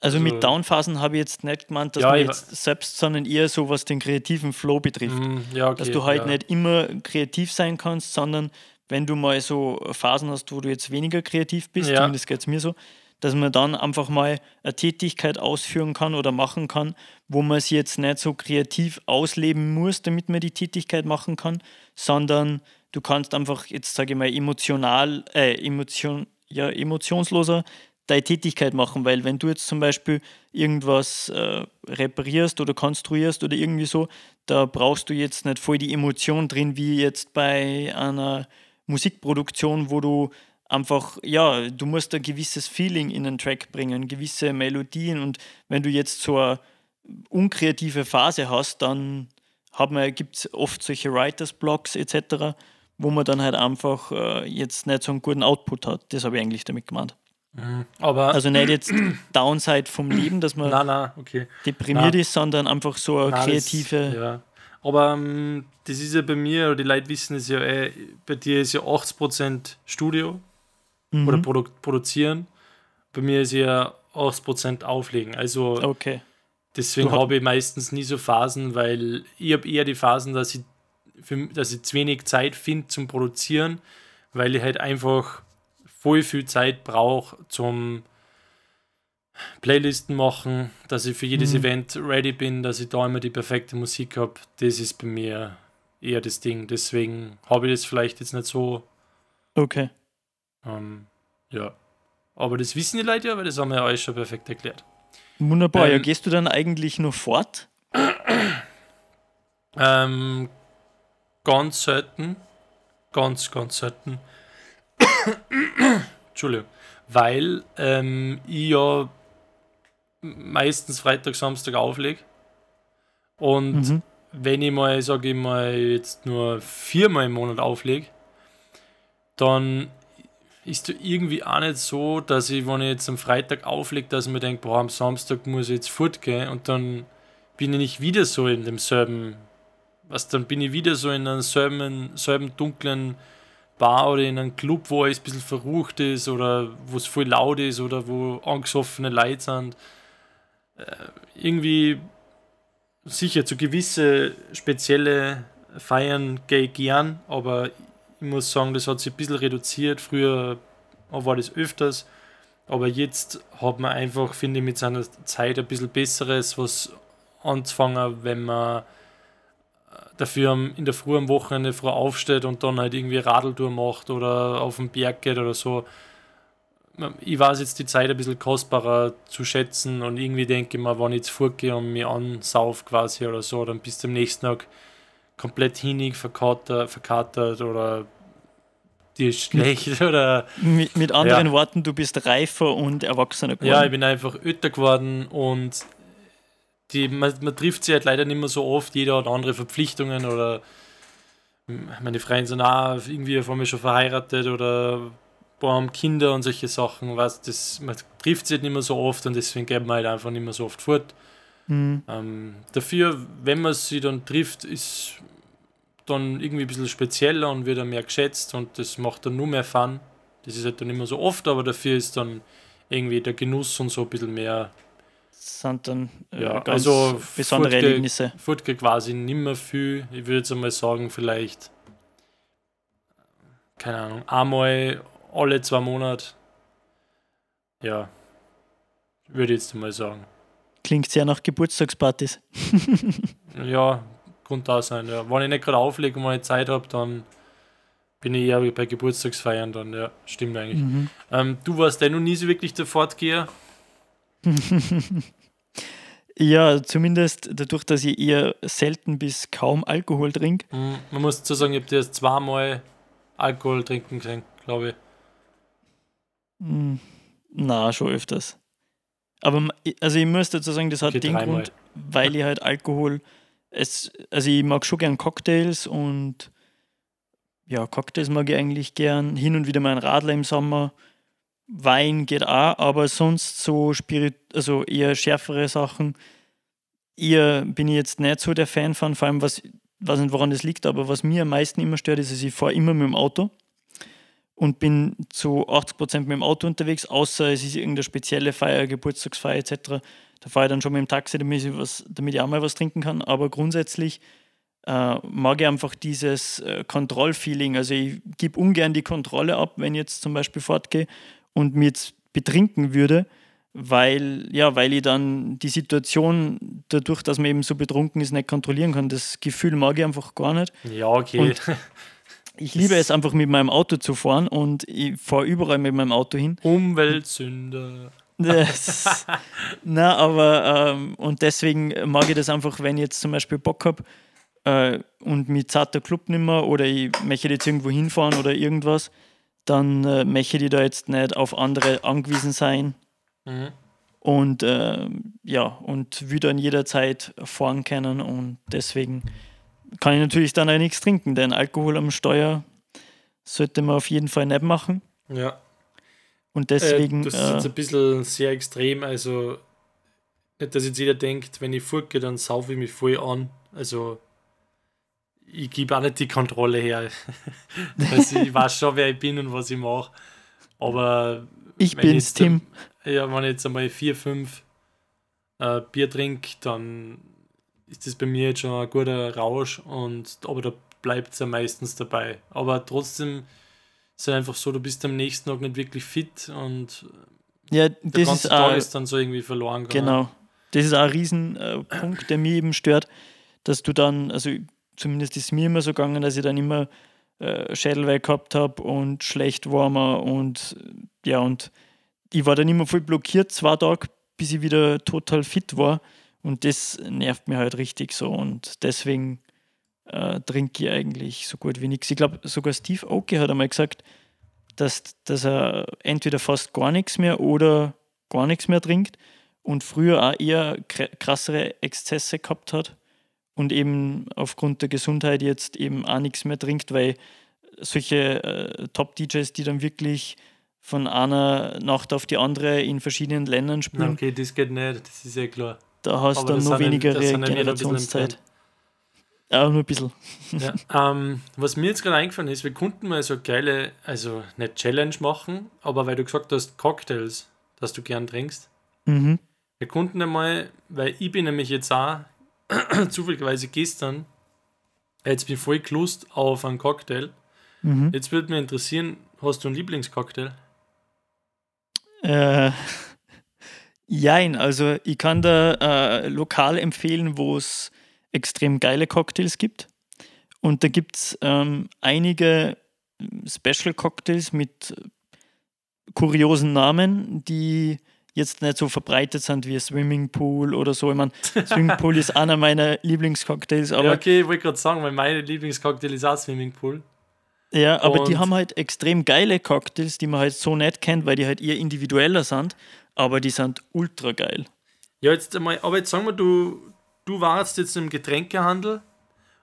Also Also- mit Downphasen habe ich jetzt nicht gemeint, dass Ja, man jetzt selbst, sondern eher so, was den kreativen Flow betrifft. Mm, ja, okay, dass du halt ja. nicht immer kreativ sein kannst, sondern wenn du mal so Phasen hast, wo du jetzt weniger kreativ bist, Ja. zumindest geht es mir so, dass man dann einfach mal eine Tätigkeit ausführen kann oder machen kann, wo man sie jetzt nicht so kreativ ausleben muss, damit man die Tätigkeit machen kann, sondern du kannst einfach jetzt, sage ich mal, emotional, äh, emotion, ja, emotionsloser deine Tätigkeit machen, weil wenn du jetzt zum Beispiel irgendwas äh, reparierst oder konstruierst oder irgendwie so, da brauchst du jetzt nicht voll die Emotion drin, wie jetzt bei einer Musikproduktion, wo du einfach, ja, du musst ein gewisses Feeling in einen Track bringen, gewisse Melodien und wenn du jetzt so eine unkreative Phase hast, dann gibt es oft solche Writers Blocks etc., wo man dann halt einfach äh, jetzt nicht so einen guten Output hat. Das habe ich eigentlich damit gemeint. Aber Also nicht jetzt Downside vom Leben, dass man nein, nein, okay. deprimiert na. ist, sondern einfach so eine Nein, kreative. Das, ja. Aber ähm, das ist ja bei mir, oder die Leute wissen es ja, eh, bei dir ist ja 80% Studio Mhm. oder Produ produzieren. Bei mir ist ja 80% Auflegen. Also Okay. deswegen habe ich meistens nie so Phasen, weil ich habe eher die Phasen, dass ich, für, dass ich zu wenig Zeit finde zum Produzieren, weil ich halt einfach voll viel Zeit brauche zum Playlisten machen, dass ich für jedes Mhm. Event ready bin, dass ich da immer die perfekte Musik habe. Das ist bei mir eher das Ding. Deswegen habe ich das vielleicht jetzt nicht so. Okay. Ähm, ja. Aber das wissen die Leute ja, weil das haben wir ja alles schon perfekt erklärt. Wunderbar. ja, Ähm, gehst du dann eigentlich nur fort? Ähm, ganz selten. Ganz, ganz selten. Entschuldigung. Weil ähm, ich ja meistens Freitag, Samstag auflege. Und Mhm. wenn ich mal, sage ich mal, jetzt nur viermal im Monat auflege, dann ist irgendwie auch nicht so, dass ich, wenn ich jetzt am Freitag auflege, dass ich mir denke, boah, am Samstag muss ich jetzt fortgehen und dann bin ich nicht wieder so in demselben, was dann bin ich wieder so in einem selben, selben dunklen Bar oder in einem Club, wo alles ein bisschen verrucht ist oder wo es voll laut ist oder wo angesoffene Leute sind. Äh, irgendwie sicher zu gewisse spezielle Feiern gehe ich gern, aber ich muss sagen, das hat sich ein bisschen reduziert. Früher war das öfters, aber jetzt hat man einfach, finde ich, mit seiner Zeit ein bisschen Besseres, was anzufangen, wenn man dafür in der Früh am Wochenende früh aufsteht und dann halt irgendwie Radeltour macht oder auf den Berg geht oder so. Ich weiß jetzt die Zeit ein bisschen kostbarer zu schätzen und irgendwie denke ich mir, wenn ich jetzt fortgehe und mich ansauf quasi oder so, dann bis zum nächsten Tag komplett hinig, verkatert, verkatert oder dir schlecht oder Mit, mit anderen Ja. Worten, du bist reifer und erwachsener geworden. ja, ich bin einfach öter geworden und die, man, man trifft sich halt leider nicht mehr so oft, jeder hat andere Verpflichtungen oder meine Freunde sind auch irgendwie von mir schon verheiratet oder boah, haben Kinder und solche Sachen, was das, man trifft sich halt nicht mehr so oft und deswegen geht man halt einfach nicht mehr so oft fort. Mhm. Ähm, dafür, wenn man sie dann trifft, ist dann irgendwie ein bisschen spezieller und wird dann mehr geschätzt und das macht dann nur mehr Fun. Das ist halt dann nicht mehr so oft, aber dafür ist dann irgendwie der Genuss und so ein bisschen mehr. Sind dann äh, Ja, ganz also besondere Furtge- Erlebnisse. Furtge quasi nicht mehr viel. Ich würde jetzt einmal sagen, vielleicht, keine Ahnung, einmal alle zwei Monate. Ja, würde ich jetzt mal sagen. Klingt sehr nach Geburtstagspartys. Ja, kann da sein, ja. Wenn ich nicht gerade auflege und wenn ich Zeit habe, dann bin ich eher bei Geburtstagsfeiern dann, ja, stimmt eigentlich. Mhm. Ähm, du warst ja noch nie so wirklich der Fortgeher. Ja, zumindest dadurch, dass ich eher selten bis kaum Alkohol trinke. Hm, Man muss dazu sagen, ich habe dir erst zweimal Alkohol trinken gesehen, glaube ich. Hm, Na, schon öfters. Aber also ich muss dazu sagen, das hat Okay, den dreimal. Grund, weil ich halt Alkohol, es, also ich mag schon gern Cocktails und ja, Cocktails mag ich eigentlich gern. Hin und wieder mal ein Radler im Sommer. Wein geht auch, aber sonst so Spirit, also eher schärfere Sachen. Eher bin ich jetzt nicht so der Fan von, vor allem was, weiß nicht woran das liegt, aber was mir am meisten immer stört, ist, dass ich fahre immer mit dem Auto und bin zu 80% mit dem Auto unterwegs, außer es ist irgendeine spezielle Feier, Geburtstagsfeier etc. Da fahre ich dann schon mit dem Taxi, damit ich, was, damit ich auch mal was trinken kann. Aber grundsätzlich äh, mag ich einfach dieses äh, Kontrollfeeling. Also ich gebe ungern die Kontrolle ab, wenn ich jetzt zum Beispiel fortgehe und mir jetzt betrinken würde, weil, ja, weil ich dann die Situation, dadurch, dass man eben so betrunken ist, nicht kontrollieren kann. Das Gefühl mag ich einfach gar nicht. Ja, okay. Und- Ich liebe es einfach mit meinem Auto zu fahren und ich fahre überall mit meinem Auto hin. Umweltsünder. Das, na, aber ähm, und deswegen mag ich das einfach, wenn ich jetzt zum Beispiel Bock habe äh, und mit zarter Club nimmer oder ich möchte jetzt irgendwo hinfahren oder irgendwas, dann äh, möchte ich da jetzt nicht auf andere angewiesen sein Mhm. und äh, ja, und will dann jederzeit fahren können und deswegen kann ich natürlich dann auch nichts trinken, denn Alkohol am Steuer sollte man auf jeden Fall nicht machen. Ja. Und deswegen. Äh, das ist jetzt ein bisschen sehr extrem. Also, nicht, dass jetzt jeder denkt, wenn ich furke, dann saufe ich mich voll an. Also, ich gebe auch nicht die Kontrolle her. also, ich weiß schon, wer ich bin und was ich mache. Aber. ich bin's, jetzt- Tim. Ja, wenn ich jetzt einmal vier, fünf äh, Bier trinke, dann ist das bei mir jetzt schon ein guter Rausch. Und, aber da bleibt es ja meistens dabei. Aber trotzdem ist es einfach so, du bist am nächsten Tag nicht wirklich fit und Ja, der das ganze ist Tag ist dann so irgendwie verloren gegangen. Genau. Das ist auch ein Riesenpunkt, äh, Punkt, der mich eben stört, dass du dann, also zumindest ist mir immer so gegangen, dass ich dann immer äh, Schädelweh gehabt habe und schlecht war mir und ja, und ich war dann immer voll blockiert, zwei Tage, bis ich wieder total fit war und das nervt mir halt richtig so und deswegen äh, trinke ich eigentlich so gut wie nichts. Ich glaube, sogar Steve Aoki hat einmal gesagt, dass, dass er entweder fast gar nichts mehr oder gar nichts mehr trinkt und früher auch eher kr- krassere Exzesse gehabt hat und eben aufgrund der Gesundheit jetzt eben auch nichts mehr trinkt, weil solche äh, Top-DJs, die dann wirklich von einer Nacht auf die andere in verschiedenen Ländern Na, spielen, okay, das geht nicht, das ist ja klar. da hast du noch weniger Regenerationszeit. Ja, nur ein bisschen. Ja, ähm, was mir jetzt gerade eingefallen ist, wir konnten mal so geile, also nicht Challenge machen, aber weil du gesagt hast, Cocktails, dass du gern trinkst. Mhm. Wir konnten einmal, weil ich bin nämlich jetzt auch zufälligerweise gestern, jetzt bin ich voll gelust auf einen Cocktail. Mhm. Jetzt würde mich interessieren, hast du einen Lieblingscocktail? Äh, jein, also ich kann da äh, lokal empfehlen, wo es extrem geile Cocktails gibt. Und da gibt es ähm, einige Special Cocktails mit kuriosen Namen, die jetzt nicht so verbreitet sind wie Swimmingpool oder so. Ich meine, Swimmingpool ist einer meiner Lieblingscocktails, aber ja, okay, ich wollte gerade sagen, weil mein Lieblingscocktail ist auch Swimmingpool. Ja, aber die Und- haben halt extrem geile Cocktails, die man halt so nicht kennt, weil die halt eher individueller sind, aber die sind ultra geil. Ja, jetzt einmal, aber jetzt sagen wir, du, du warst jetzt im Getränkehandel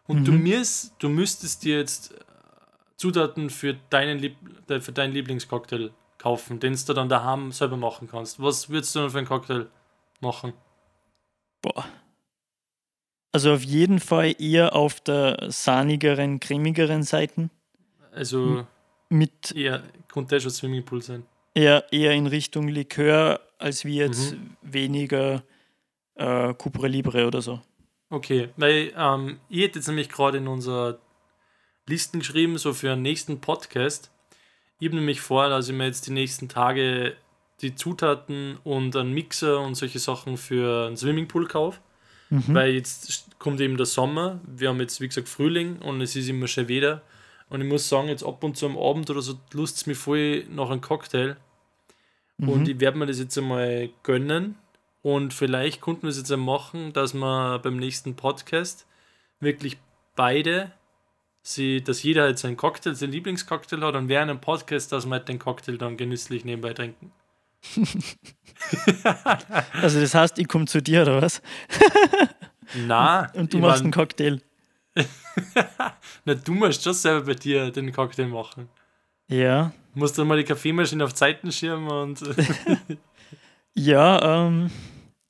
und du, müsst, du müsstest dir jetzt äh, Zutaten für deinen, Lieb, äh, für deinen Lieblingscocktail kaufen, den du dann daheim selber machen kannst. Was würdest du denn für einen Cocktail machen? Boah. Also auf jeden Fall eher auf der sahnigeren, cremigeren Seite. Also Mit eher, könnte schon Swimmingpool sein. eher, eher in Richtung Likör, als wie jetzt weniger äh, Cupra Libre oder so. Okay, weil ähm, ich hätte jetzt nämlich gerade in unserer Listen geschrieben, so für einen nächsten Podcast. Ich habe nämlich vor, dass ich mir jetzt die nächsten Tage die Zutaten und einen Mixer und solche Sachen für einen Swimmingpool kaufe. Weil jetzt kommt eben der Sommer. Wir haben jetzt, wie gesagt, Frühling und es ist immer schon wieder. Und ich muss sagen, jetzt ab und zu am Abend oder so lust es mir voll nach einem Cocktail. Und ich werde mir das jetzt einmal gönnen. Und vielleicht konnten wir es jetzt machen, dass wir beim nächsten Podcast wirklich beide, sie, dass jeder halt seinen Cocktail, sein Lieblingscocktail hat und während einem Podcast, dass wir halt den Cocktail dann genüsslich nebenbei trinken. Also das heißt, ich komme zu dir oder was? Na, Und du machst mein, einen Cocktail. na, du musst schon selber bei dir den Cocktail machen. Ja. Musst dann mal die Kaffeemaschine auf Seitenschirm und Ja, ähm,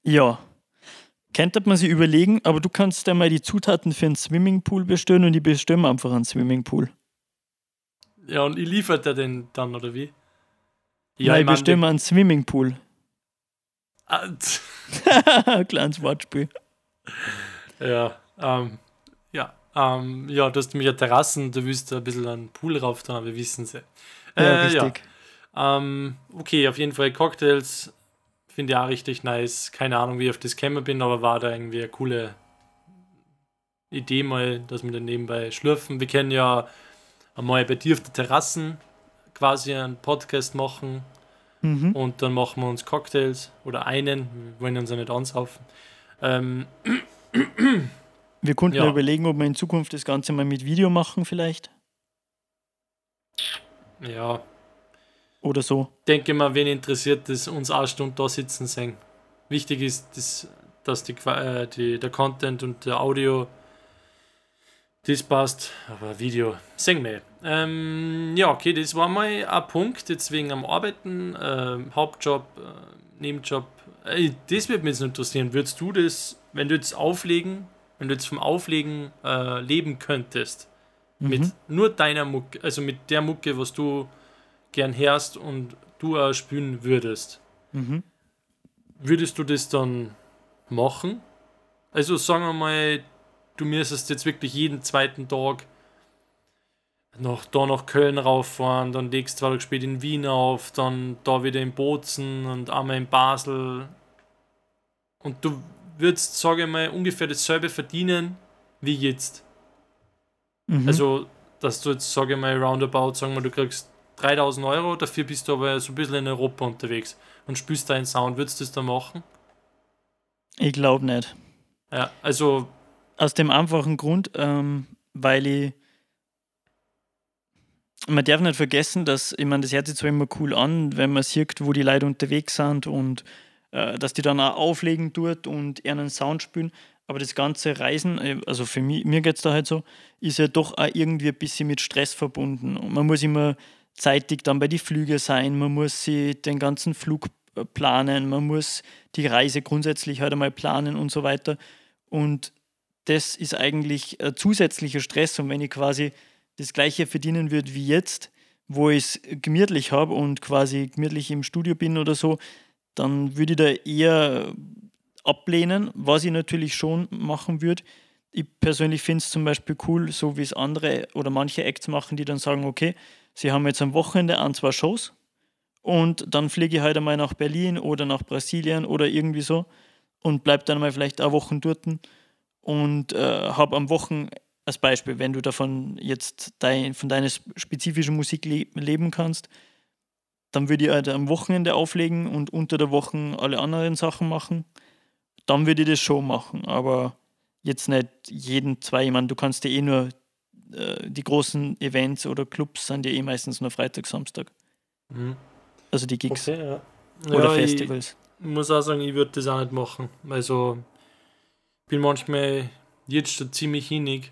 ja. Könnte man sich überlegen, aber du kannst ja mal die Zutaten für einen Swimmingpool bestellen und ich mir einfach einen Swimmingpool. ja, und ich liefert er den dann, oder wie? Ja, ich ich mein, bestelle mir einen Swimmingpool. Ah. Kleines Wortspiel. Ja, ähm, ja, ähm, ja, du hast nämlich eine Terrassen, du willst ein bisschen einen Pool rauf da, wir wissen sie. Ja, Äh, richtig. Ja. Ähm, okay, auf jeden Fall Cocktails finde ich auch richtig nice. Keine Ahnung, wie ich auf das gekommen bin, aber war da irgendwie eine coole Idee mal, dass wir dann nebenbei schlürfen. Wir können ja einmal bei dir auf der Terrassen quasi einen Podcast machen Mhm. und dann machen wir uns Cocktails oder einen, wir wollen uns ja nicht ansaufen. Ähm, Wir konnten ja. ja. überlegen, ob wir in Zukunft das Ganze mal mit Video machen, vielleicht. ja, Oder so. denke mal, wen interessiert das, uns eine Stunde da sitzen sehen. Wichtig ist, dass, dass die, äh, die, der Content und der Audio, Das passt, aber Video, sehen wir. Ähm, ja, okay, das war mal ein Punkt, jetzt wegen am Arbeiten, äh, Hauptjob, äh, Nebenjob. Äh, das würde mich jetzt interessieren. Würdest du das, wenn du jetzt auflegen, wenn du jetzt vom Auflegen äh, leben könntest, mhm. mit nur deiner Mucke, also mit der Mucke, was du gern hörst und du auch spielen würdest, mhm. würdest du das dann machen? Also sagen wir mal, du müsstest jetzt wirklich jeden zweiten Tag noch da nach Köln rauffahren, dann legst du zwei Tage später in Wien auf, dann da wieder in Bozen und einmal in Basel. Und du würdest, sage ich mal, ungefähr dasselbe verdienen wie jetzt. Mhm. Also, dass du jetzt, sage ich mal, roundabout, sagen wir, du kriegst 3000 Euro, dafür bist du aber so ein bisschen in Europa unterwegs und spielst deinen Sound. Würdest du das da machen? Ich glaube nicht. Ja, also. Aus dem einfachen Grund, ähm, weil ich. Man darf nicht vergessen, dass, ich meine, das hört sich zwar immer cool an, wenn man sieht, wo die Leute unterwegs sind und äh, dass die dann auch auflegen tut und einen Sound spielen. Aber das ganze Reisen, äh, also für mich, mir geht es da halt so, ist ja doch auch irgendwie ein bisschen mit Stress verbunden. Und man muss immer zeitig dann bei den Flügen sein, man muss sich den ganzen Flug äh, planen, man muss die Reise grundsätzlich halt einmal planen und so weiter. Und das ist eigentlich ein zusätzlicher Stress. Und wenn ich quasi das gleiche verdienen würde wie jetzt, wo ich es gemütlich habe und quasi gemütlich im Studio bin oder so, dann würde ich da eher ablehnen, was ich natürlich schon machen würde. Ich persönlich finde es zum Beispiel cool, so wie es andere oder manche Acts machen, die dann sagen, okay, sie haben jetzt am Wochenende ein, zwei Shows und dann fliege ich halt einmal nach Berlin oder nach Brasilien oder irgendwie so und bleibe dann mal vielleicht eine Woche dort und äh, habe am Wochenende als Beispiel, wenn du davon jetzt dein, von deiner spezifischen Musik le leben kannst, dann würde ich halt am Wochenende auflegen und unter der Woche alle anderen Sachen machen. Dann würde ich das schon machen, aber jetzt nicht jeden zwei. Ich meine, du kannst dir eh nur äh, die großen Events oder Clubs sind ja eh meistens nur Freitag, Samstag. Mhm. Also die Gigs. Okay, ja. Oder ja, Festivals. Ich muss auch sagen, ich würde das auch nicht machen. Also ich bin manchmal jetzt schon ziemlich hinig.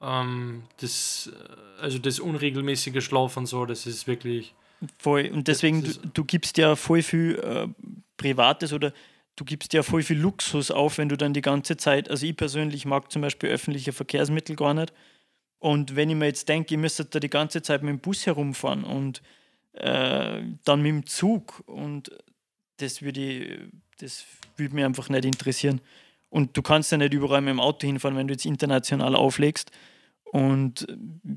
Ähm, das, äh, also das unregelmäßige Schlafen so, das ist wirklich. Voll. Und deswegen, du, du, gibst ja voll viel äh, Privates oder du gibst ja voll viel Luxus auf, wenn du dann die ganze Zeit, also ich persönlich mag zum Beispiel öffentliche Verkehrsmittel gar nicht. Und wenn ich mir jetzt denke, ich müsste da die ganze Zeit mit dem Bus herumfahren und äh, dann mit dem Zug und das würde das würde mich einfach nicht interessieren. Und du kannst ja nicht überall mit dem Auto hinfahren, wenn du jetzt international auflegst. Und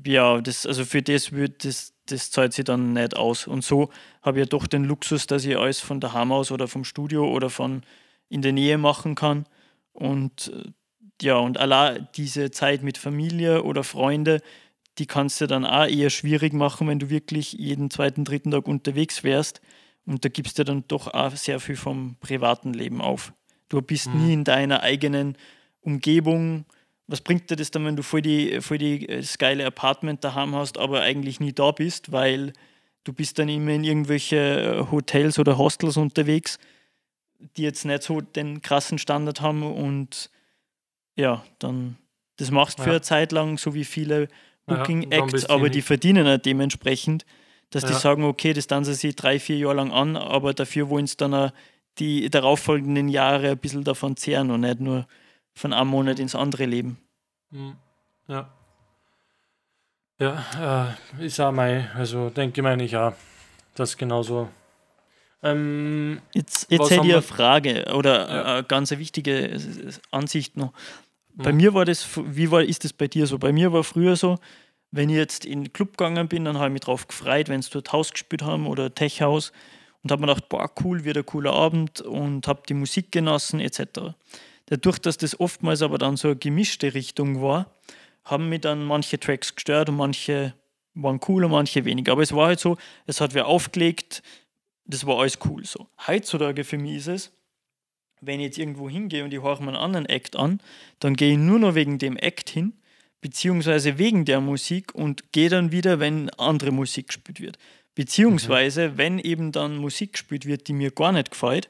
ja, das, also für das wird das, das zahlt sich dann nicht aus. Und so habe ich ja doch den Luxus, dass ich alles von daheim aus oder vom Studio oder von in der Nähe machen kann. Und ja, und allein diese Zeit mit Familie oder Freunde, die kannst du dann auch eher schwierig machen, wenn du wirklich jeden zweiten, dritten Tag unterwegs wärst. Und da gibst du dann doch auch sehr viel vom privaten Leben auf. Du bist mhm. nie in deiner eigenen Umgebung. Was bringt dir das dann, wenn du voll, die, voll die, äh, das geile Apartment daheim hast, aber eigentlich nie da bist, weil du bist dann immer in irgendwelche äh, Hotels oder Hostels unterwegs, die jetzt nicht so den krassen Standard haben und ja, dann das machst du ja. für eine Zeit lang, so wie viele Booking-Acts, aber die verdienen auch dementsprechend, dass ja. die sagen, okay, das tanzen sie drei, vier Jahre lang an, aber dafür wollen sie dann auch die darauffolgenden Jahre ein bisschen davon zehren und nicht nur von einem Monat ins andere leben. Hm. Ja. Ja, äh, ist auch mein, also denke ich meine ich auch, das genauso. Ähm, jetzt jetzt hätte ich eine Frage oder ja. eine ganz wichtige Ansicht noch. Bei mhm. mir war das, wie war, ist das bei dir so? Bei mir war früher so, wenn ich jetzt in den Club gegangen bin, dann habe ich mich drauf gefreut, wenn es dort Haus gespielt haben oder Tech-Haus und habe mir gedacht, boah, cool, wird ein cooler Abend und habe die Musik genossen etc. Dadurch, dass das oftmals aber dann so eine gemischte Richtung war, haben mich dann manche Tracks gestört und manche waren cool und manche weniger. Aber es war halt so, es hat wer aufgelegt, das war alles cool so. Heutzutage für mich ist es, wenn ich jetzt irgendwo hingehe und ich höre mir einen anderen Act an, dann gehe ich nur noch wegen dem Act hin, beziehungsweise wegen der Musik und gehe dann wieder, wenn andere Musik gespielt wird. Beziehungsweise, mhm. wenn eben dann Musik gespielt wird, die mir gar nicht gefällt,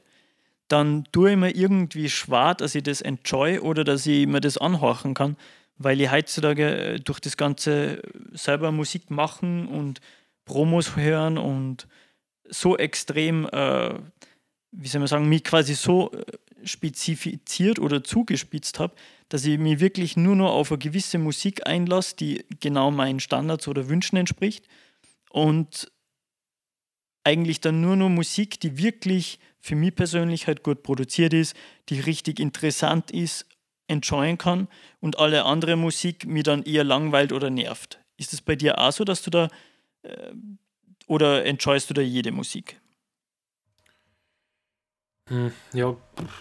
dann tue ich mir irgendwie schwer, dass ich das enjoy oder dass ich mir das anhorchen kann, weil ich heutzutage äh, durch das Ganze selber Musik machen und Promos hören und so extrem, äh, wie soll man sagen, mich quasi so äh, spezifiziert oder zugespitzt habe, dass ich mich wirklich nur noch auf eine gewisse Musik einlasse, die genau meinen Standards oder Wünschen entspricht und eigentlich dann nur noch Musik, die wirklich für mich persönlich halt gut produziert ist, die richtig interessant ist, enjoyen kann und alle andere Musik mir dann eher langweilt oder nervt. Ist es bei dir auch so, dass du da äh, oder enjoyst du da jede Musik? Hm, ja,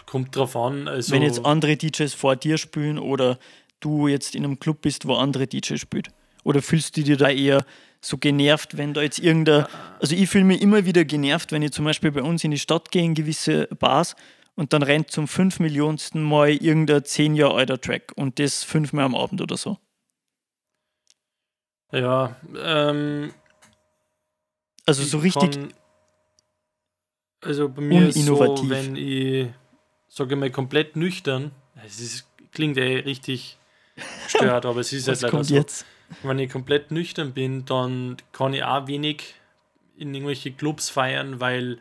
kommt drauf an. Also Wenn jetzt andere DJs vor dir spielen oder du jetzt in einem Club bist, wo andere DJs spielen. Oder fühlst du dir da eher so genervt, wenn da jetzt irgendein. Also ich fühle mich immer wieder genervt, wenn ich zum Beispiel bei uns in die Stadt gehe, in gewisse Bars und dann rennt zum fünf Millionsten Mal irgendein zehn Jahre alter Track und das fünfmal am Abend oder so. Ja, ähm. Also so richtig. Kann, also bei mir ist so, wenn ich, sage mal, komplett nüchtern, es ist, klingt eh richtig gestört, aber es ist halt leider kommt so. jetzt? Wenn ich komplett nüchtern bin, dann kann ich auch wenig in irgendwelche Clubs feiern, weil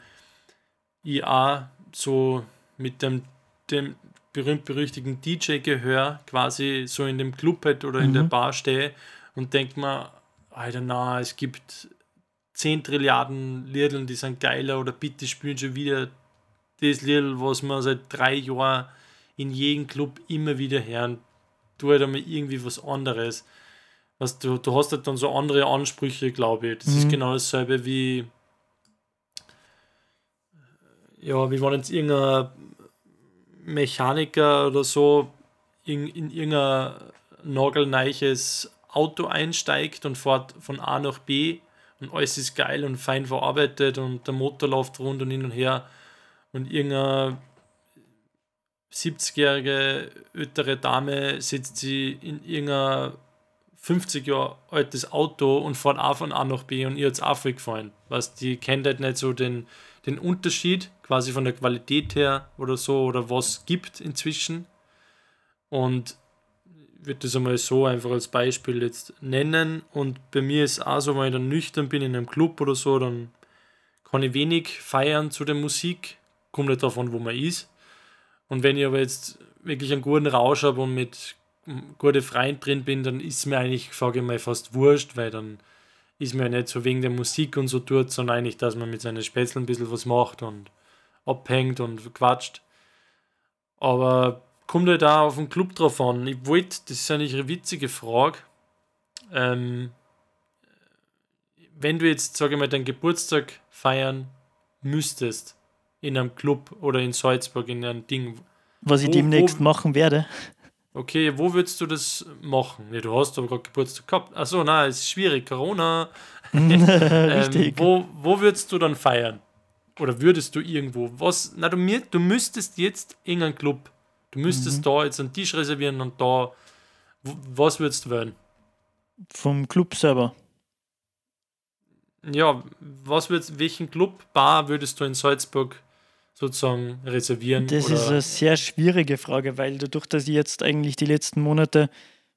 ich auch so mit dem, dem berühmt-berüchtigten DJ-Gehör quasi so in dem Club halt oder in der Mhm. Bar stehe und denke mir, Alter, na, es gibt 10 Trilliarden Liedl, die sind geiler oder bitte spielen schon wieder das Lied, was man seit drei Jahren in jedem Club immer wieder hören. Tu halt einmal irgendwie was anderes. Was du, du hast halt dann so andere Ansprüche, glaube ich. Das ist Mhm. genau dasselbe wie ja, wie wenn jetzt irgendein Mechaniker oder so in, in irgendein nagelneiches Auto einsteigt und fährt von A nach B und alles ist geil und fein verarbeitet und der Motor läuft rund und hin und her und irgendeine 70-jährige ältere Dame sitzt sie in irgendein 50 Jahre altes Auto und fährt auch von A nach B und ihr hat's auch voll gefallen. Was die kennt halt nicht so den, den Unterschied quasi von der Qualität her oder so oder was gibt inzwischen. Und würde das einmal so einfach als Beispiel jetzt nennen. Und bei mir ist auch so, wenn ich dann nüchtern bin in einem Club oder so, dann kann ich wenig feiern zu der Musik. Kommt nicht davon, wo man ist. Und wenn ich aber jetzt wirklich einen guten Rausch habe und mit gute Freien drin bin, dann ist mir eigentlich, sage ich mal, fast wurscht, weil dann ist mir nicht so wegen der Musik und so tut, sondern eigentlich, dass man mit seinen Spätzlen ein bisschen was macht und abhängt und quatscht. Aber kommt halt auch auf den Club drauf an. Ich wollte, das ist eigentlich eine witzige Frage. Ähm, wenn du jetzt, sage ich mal, deinen Geburtstag feiern müsstest, in einem Club oder in Salzburg, in einem Ding, Was ich Wo- demnächst wo- machen werde. Okay, wo würdest du das machen? Ja, du hast aber gerade Geburtstag gehabt. Achso, nein, es ist schwierig, Corona. Ähm, Richtig. wo, wo würdest du dann feiern? Oder würdest du irgendwo? Was? Na, du, du müsstest jetzt in einen Club. Du müsstest Mhm. da jetzt einen Tisch reservieren und da. Was würdest du wählen? Vom Club selber. Ja, was würdest, welchen Club, Bar würdest du in Salzburg sozusagen reservieren? Das oder, ist eine sehr schwierige Frage, weil dadurch, dass ich jetzt eigentlich die letzten Monate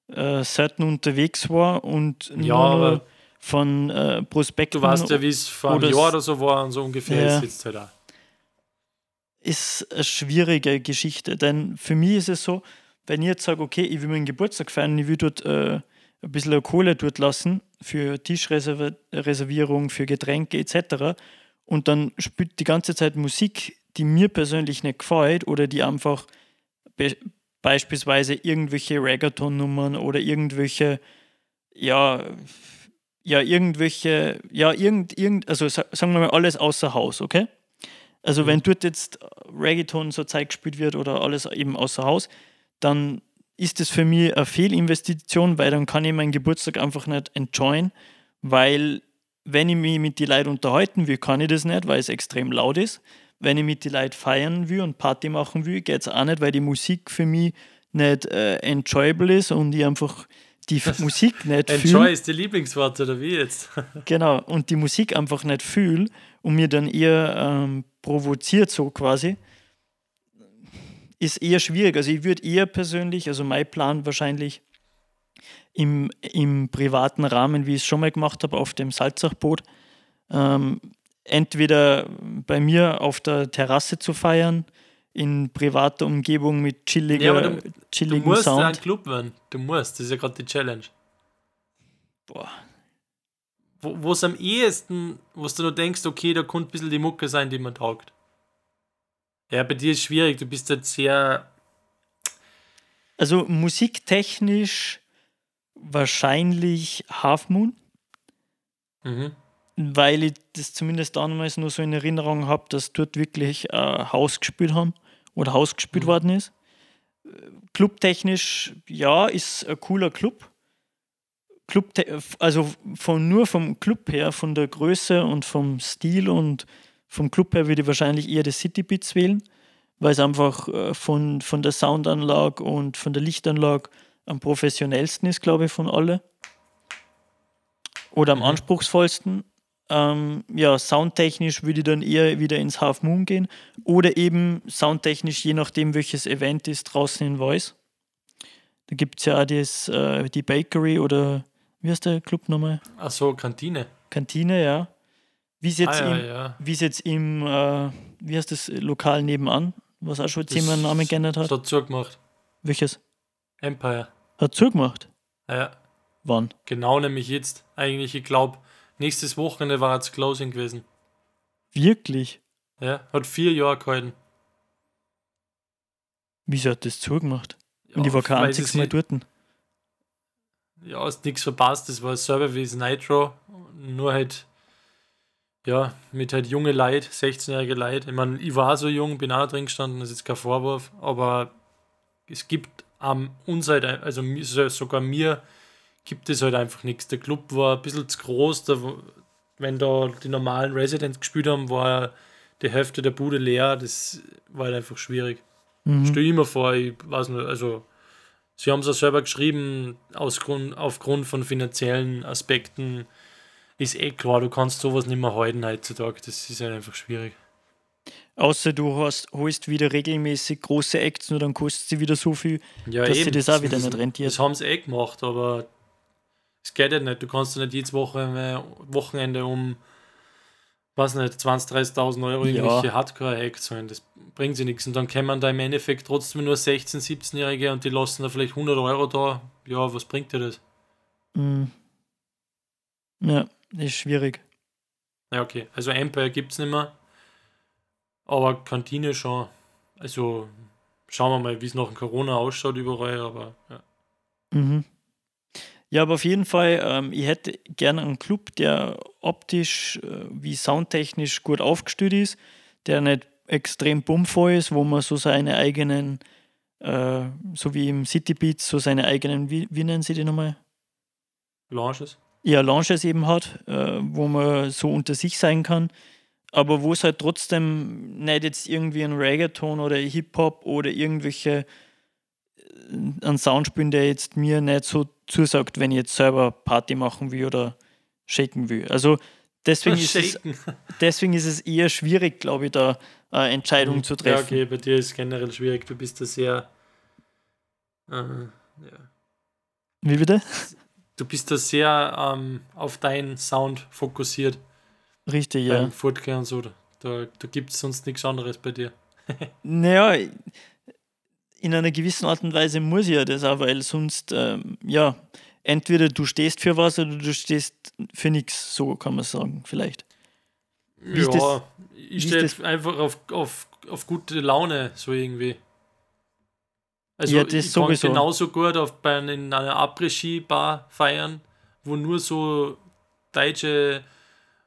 äh, selten unterwegs war und Ja, nur von äh, Prospekten du weißt ja, wie es vor einem Jahr oder so war und so ungefähr Ja. ist jetzt halt auch. Ist eine schwierige Geschichte. Denn für mich ist es so, wenn ich jetzt sage, okay, ich will meinen Geburtstag feiern, ich will dort äh, ein bisschen Kohle dort lassen für Tischreservierung, für Getränke etc. Und dann spielt die ganze Zeit Musik, die mir persönlich nicht gefällt oder die einfach be beispielsweise irgendwelche Reggaeton-Nummern oder irgendwelche, ja, ja, irgendwelche, ja, irgend, irgend, also sa- sagen wir mal alles außer Haus, okay? Also wenn dort jetzt Reggaeton so Zeit gespielt wird oder alles eben außer Haus, dann ist das für mich eine Fehlinvestition, weil dann kann ich meinen Geburtstag einfach nicht enjoyen, weil wenn ich mich mit den Leuten unterhalten will, kann ich das nicht, weil es extrem laut ist. Wenn ich mit den Leuten feiern will und Party machen will, geht es auch nicht, weil die Musik für mich nicht äh, enjoyable ist und ich einfach die F- Musik nicht Enjoy fühle. ist die Lieblingswort, oder wie jetzt? Genau, und die Musik einfach nicht fühle und mir dann eher ähm, provoziert, so quasi, ist eher schwierig. Also ich würde eher persönlich, also mein Plan wahrscheinlich, im, im privaten Rahmen, wie ich es schon mal gemacht habe, auf dem Salzachboot. Ähm, entweder bei mir auf der Terrasse zu feiern, in privater Umgebung mit chilliger, Ja, aber du, du chilligem musst ja ein Sound. Club werden. Du musst. Das ist ja gerade die Challenge. Boah. Wo es am ehesten, wo du nur denkst, okay, da könnte ein bisschen die Mucke sein, die man taugt. Ja, bei dir ist schwierig. Du bist halt sehr. Also musiktechnisch wahrscheinlich Half Moon, Mhm. weil ich das zumindest damals nur so in Erinnerung habe, dass dort wirklich äh, Haus gespielt haben oder Haus gespielt Mhm. worden ist. Clubtechnisch, ja, ist ein cooler Club. Club also von, nur vom Club her, von der Größe und vom Stil und vom Club her würde ich wahrscheinlich eher das City Beats wählen, weil es einfach äh, von, von der Soundanlage und von der Lichtanlage am professionellsten ist, glaube ich, von alle. Oder am Mhm. anspruchsvollsten. Ähm, ja, soundtechnisch würde ich dann eher wieder ins Half Moon gehen. Oder eben soundtechnisch, je nachdem, welches Event ist, draußen in Voice. Da gibt es ja auch das, äh, die Bakery oder wie heißt der Club nochmal? Ach so, Kantine. Kantine, ja. Wie es jetzt, ah, ja, im, ja. wie es jetzt im, äh, wie heißt das Lokal nebenan, was auch schon zehnmal einen Namen geändert hat? Das hat zugemacht. Welches? Empire. Hat zugemacht. Ah, ja, Wann? genau, nämlich jetzt. Eigentlich, ich glaube, nächstes Wochenende war jetzt Closing gewesen. Wirklich? Ja, hat vier Jahre gehalten. Wieso hat das zugemacht? Ja, Und ich war kein einziges Mal dort. Ja, hast nichts verpasst. Das war dasselbe wie das Nitro. Nur halt, ja, mit halt junge Leute, 16-jährige Leute. Ich meine, ich war so jung, bin auch drin gestanden, das ist jetzt kein Vorwurf, aber es gibt am uns halt, also sogar mir, gibt es halt einfach nichts. Der Club war ein bisschen zu groß, da, wenn da die normalen Residents gespielt haben, war die Hälfte der Bude leer. Das war halt einfach schwierig. Mhm. Stell ich mir vor, ich weiß nicht, also sie haben es ja selber geschrieben, aus Grund, aufgrund von finanziellen Aspekten ist eh klar, du kannst sowas nicht mehr halten heutzutage. Das ist halt einfach schwierig. Außer du hast, holst wieder regelmäßig große Acts, nur dann kostet sie wieder so viel. Ja, Dass sie das auch wieder nicht rentiert. Das haben sie eh gemacht, aber es geht ja nicht. Du kannst ja nicht jedes Woche, Wochenende um, weiß nicht, 20.000, 30.000 Euro Ja. irgendwelche Hardcore-Acts zahlen. Das bringt sie nichts. Und dann kämen da im Endeffekt trotzdem nur 16-, 17-Jährige und die lassen da vielleicht 100 Euro da. Ja, was bringt dir das? Mhm. Ja, ist schwierig. Ja, okay. Also Empire gibt es nicht mehr. Aber Kantine schon. Also schauen wir mal, wie es nach Corona ausschaut überall. Aber ja. Mhm. Ja, aber auf jeden Fall, ähm, ich hätte gerne einen Club, der optisch äh, wie soundtechnisch gut aufgestellt ist, der nicht extrem bummvoll ist, wo man so seine eigenen, äh, so wie im City Beats, so seine eigenen, wie, wie nennen sie die nochmal? Launches. ja, Lounges eben hat, äh, wo man so unter sich sein kann, aber wo es halt trotzdem nicht jetzt irgendwie ein Reggaeton oder Hip-Hop oder irgendwelche einen Sound spielen, der jetzt mir nicht so zusagt, wenn ich jetzt selber Party machen will oder shaken will. Also deswegen, ist es, deswegen ist es eher schwierig, glaube ich, da eine Entscheidung zu Mhm. Ja, treffen. okay, bei dir ist es generell schwierig. Du bist da sehr. Äh, ja. Wie bitte? Du bist da sehr ähm, auf deinen Sound fokussiert Richtig, ja. beim Fortgehen und so. Da, da gibt es sonst nichts anderes bei dir. Naja, in einer gewissen Art und Weise muss ich ja das auch, weil sonst, ähm, ja, entweder du stehst für was oder du stehst für nichts, so kann man sagen, vielleicht. Wie ja, das- ich stehe einfach auf, auf, auf gute Laune, so irgendwie. Also Ja, das ich sowieso. kann genauso gut auf, bei, in einer Après-Ski-Bar feiern, wo nur so deutsche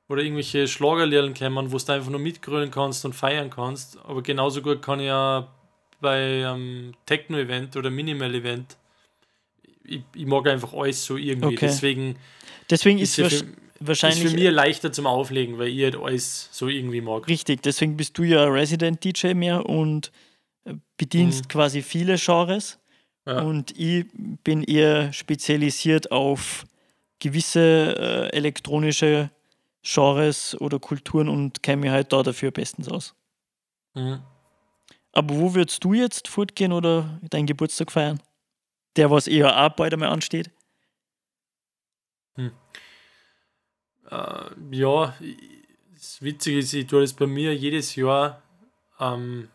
oder irgendwelche Schlagerlieder kommen, wo du einfach nur mitgrölen kannst und feiern kannst. Aber genauso gut kann ich ja bei einem Techno-Event oder Minimal-Event. Ich, ich mag einfach alles so irgendwie. Okay. Deswegen Deswegen ist, ist, wahrsch- für, ist wahrscheinlich für mich leichter zum Auflegen, weil ich halt alles so irgendwie mag. richtig, deswegen bist du ja Resident DJ mehr und äh, bedienst Mhm. quasi viele Genres. Ja. Und ich bin eher spezialisiert auf gewisse äh, elektronische Genres oder Kulturen und kenne mich halt da dafür bestens aus. Mhm. Aber wo würdest du jetzt fortgehen oder deinen Geburtstag feiern? Der, was eher auch bald einmal ansteht? Hm. Äh, ja, das Witzige ist, ich tue das bei mir jedes Jahr ähm,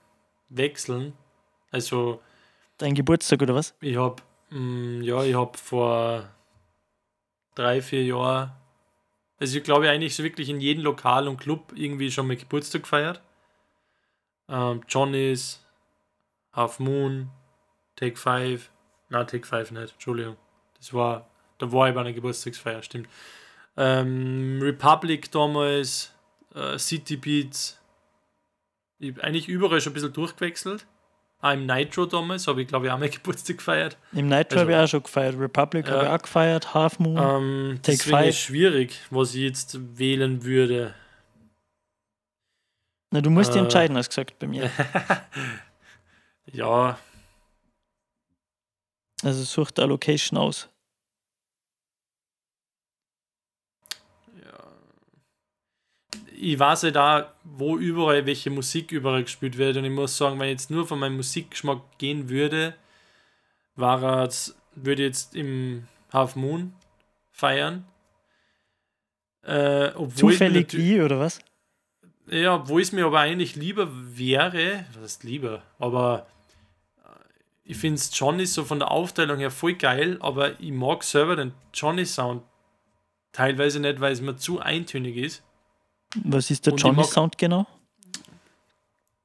wechseln. Also. Dein Geburtstag oder was? Ich habe, mm, ja, ich habe vor drei, vier Jahren, also ich glaube eigentlich so wirklich in jedem Lokal und Club irgendwie schon mal Geburtstag gefeiert. Ähm, Johnny's, Half Moon, Take Five, na Take Five nicht, Entschuldigung. Das war, da war ich bei einer Geburtstagsfeier, stimmt. Ähm, Republic damals, äh, City Beats. Ich habe eigentlich überall schon ein bisschen durchgewechselt. Auch im Nitro damals habe ich, glaube ich, auch mal Geburtstag gefeiert. Im Nitro also, habe ich auch schon gefeiert. Republic ja, habe ich auch gefeiert. Half Moon. Ähm, Take Five. ist schwierig, was ich jetzt wählen würde. Na, du musst äh, dich entscheiden, hast gesagt bei mir. ja. Also such da Location aus. ich weiß ja da, wo überall welche Musik überall gespielt wird. Und ich muss sagen, wenn ich jetzt nur von meinem Musikgeschmack gehen würde, war es, würde jetzt im Half Moon feiern. Äh, Zufällig wie, oder was? Ja, wo es mir aber eigentlich lieber wäre, was ist lieber, aber äh, ich finde es Johnny so von der Aufteilung her voll geil, aber ich mag selber den Johnny Sound teilweise nicht, weil es mir zu eintönig ist. Was ist der Johnny Sound genau?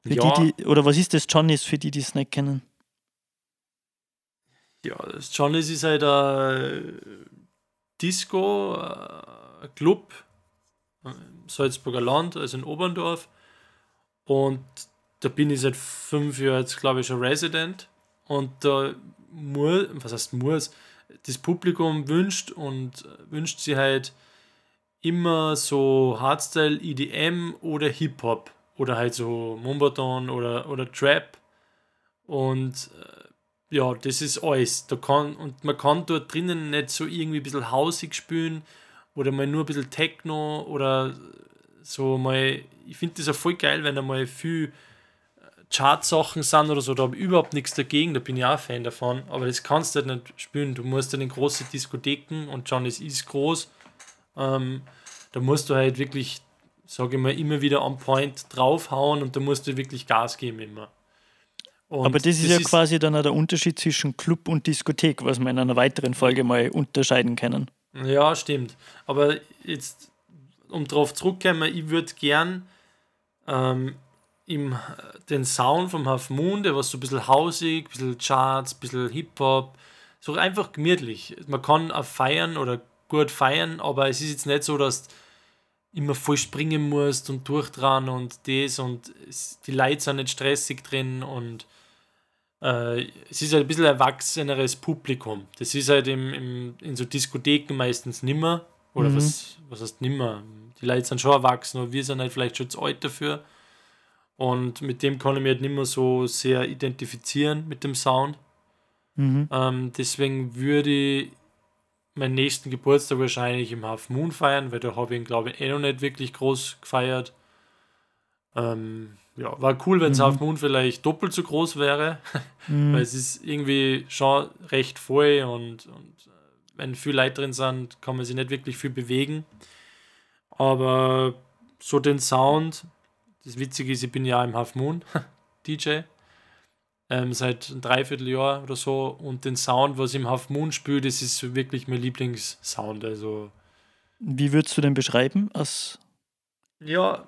Ja. die, die, oder was ist das Johnny's für die, die es nicht kennen? Ja, das Johnny's ist halt ein Disco, ein Club im Salzburger Land, also in Oberndorf. Und da bin ich seit fünf Jahren jetzt, glaube ich, schon Resident. Und da muss, was heißt muss, das Publikum wünscht und wünscht sich halt immer so Hardstyle, EDM oder Hip-Hop oder halt so Mumbaton oder, oder Trap. Und äh, ja, das ist alles. Da kann, und man kann dort drinnen nicht so irgendwie ein bisschen hausig spielen oder mal nur ein bisschen Techno oder so mal. Ich finde das auch voll geil, wenn da mal viel Chart-Sachen sind oder so, da habe ich überhaupt nichts dagegen, da bin ich auch Fan davon, aber das kannst du halt nicht spielen. Du musst dann in große Diskotheken und schon es ist groß. Ähm, da musst du halt wirklich, sage ich mal, immer wieder on point draufhauen und da musst du wirklich Gas geben immer. Und Aber das ist das ja ist quasi dann auch der Unterschied zwischen Club und Diskothek, was wir in einer weiteren Folge mal unterscheiden können. Ja, stimmt. Aber jetzt, um darauf zurückzukommen, ich würde gern ähm, im, den Sound vom Half Moon, der was so ein bisschen hausig, ein bisschen Charts, ein bisschen Hip-Hop, so einfach gemütlich. Man kann auch feiern oder gut feiern, aber es ist jetzt nicht so, dass immer voll springen musst und durchdran und das und die Leute sind nicht stressig drin und äh, es ist halt ein bisschen erwachseneres Publikum. Das ist halt im, im, in so Diskotheken meistens nimmer. Oder mhm. was, was heißt nimmer? Die Leute sind schon erwachsen, aber wir sind halt vielleicht schon zu alt dafür. Und mit dem kann ich mich halt nicht mehr so sehr identifizieren mit dem Sound. Mhm. Ähm, deswegen würde ich meinen nächsten Geburtstag wahrscheinlich im Half Moon feiern, weil da habe ich ihn, glaube ich, eh noch nicht wirklich groß gefeiert. Ähm, ja, war cool, wenn es mhm. Half Moon vielleicht doppelt so groß wäre, mhm. weil es ist irgendwie schon recht voll und, und äh, wenn viele Leute drin sind, kann man sich nicht wirklich viel bewegen. Aber so den Sound, das Witzige ist, ich bin ja im Half Moon DJ ähm, seit ein Dreivierteljahr oder so. Und den Sound, was im Half Moon spielt, das ist wirklich mein Lieblingssound. Also, wie würdest du den beschreiben? Als ja,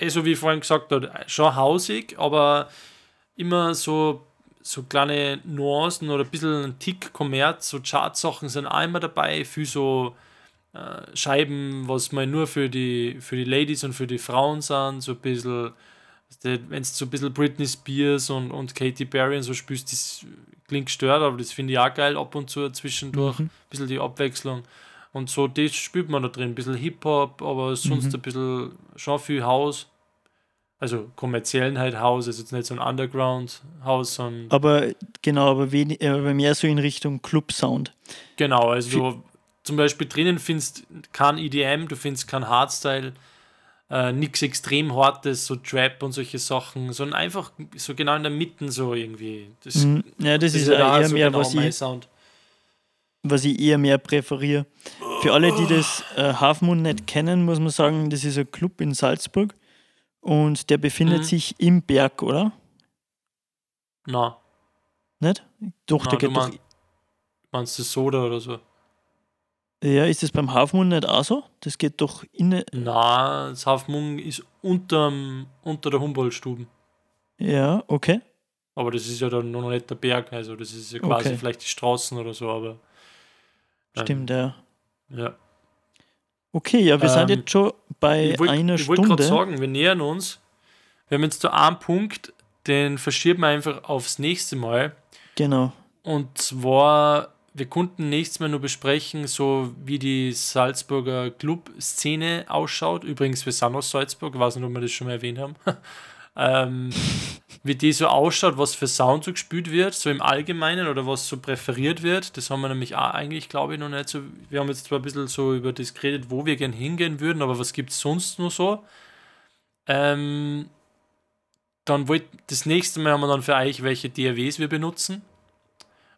eh so wie ich vorhin gesagt habe, schon hausig, aber immer so, so kleine Nuancen oder ein bisschen ein Tick Kommerz, so Chartsachen sind auch immer dabei, viel so äh, Scheiben, was mal nur für die, für die Ladies und für die Frauen sind, so ein bisschen wenn du so ein bisschen Britney Spears und, und Katy Perry und so spielst, das klingt gestört, aber das finde ich auch geil ab und zu zwischendurch. Mhm. Ein bisschen die Abwechslung. Und so, das spielt man da drin. Ein bisschen Hip-Hop, aber sonst mhm. ein bisschen schon viel Haus. Also kommerziellen halt Haus, also jetzt nicht so ein Underground-Haus, sondern. Aber genau, aber, wenig, aber mehr so in Richtung Club-Sound. Genau, also F zum Beispiel drinnen findest du kein EDM, du findest kein Hardstyle äh, nichts extrem Hartes, so Trap und solche Sachen, sondern einfach so genau in der Mitte so irgendwie. Das, mhm. ja, das, das ist, ist eher so mehr, genau was, ich, Sound. was ich eher mehr präferiere. Für alle, die das äh, Half Moon nicht kennen, muss man sagen, das ist ein Club in Salzburg und der befindet Mhm. sich im Berg, oder? Na, Nicht? Doch, na der geht doch. mein, meinst du Soda oder so? Ja, ist das beim Half Moon nicht auch so? Das geht doch in. Na, das Hafmung ist unterm, unter der Humboldt-Stuben. Ja, okay. Aber das ist ja dann noch nicht der Berg, also das ist ja quasi Okay. vielleicht die Straßen oder so, aber. ähm, Stimmt, ja. Ja. Okay, ja, wir sind Ähm, jetzt schon bei Ich wollte einer ich wollt gerade Stunde. sagen, wir nähern uns. Wir haben jetzt da einen Punkt, den verschieben wir einfach aufs nächste Mal. Genau. Und zwar, wir konnten nächstes Mal nur besprechen, so wie die Salzburger Club-Szene ausschaut. Übrigens, wir sind aus Salzburg, ich weiß nicht, ob wir das schon mal erwähnt haben. ähm, wie die so ausschaut, was für Sound so gespielt wird, so im Allgemeinen oder was so präferiert wird. Das haben wir nämlich auch eigentlich, glaube ich, noch nicht so. Wir haben jetzt zwar ein bisschen so über das geredet, wo wir gern hingehen würden, aber was gibt es sonst noch so? Ähm, dann wollt, das nächste Mal haben wir dann für euch, welche DAWs wir benutzen,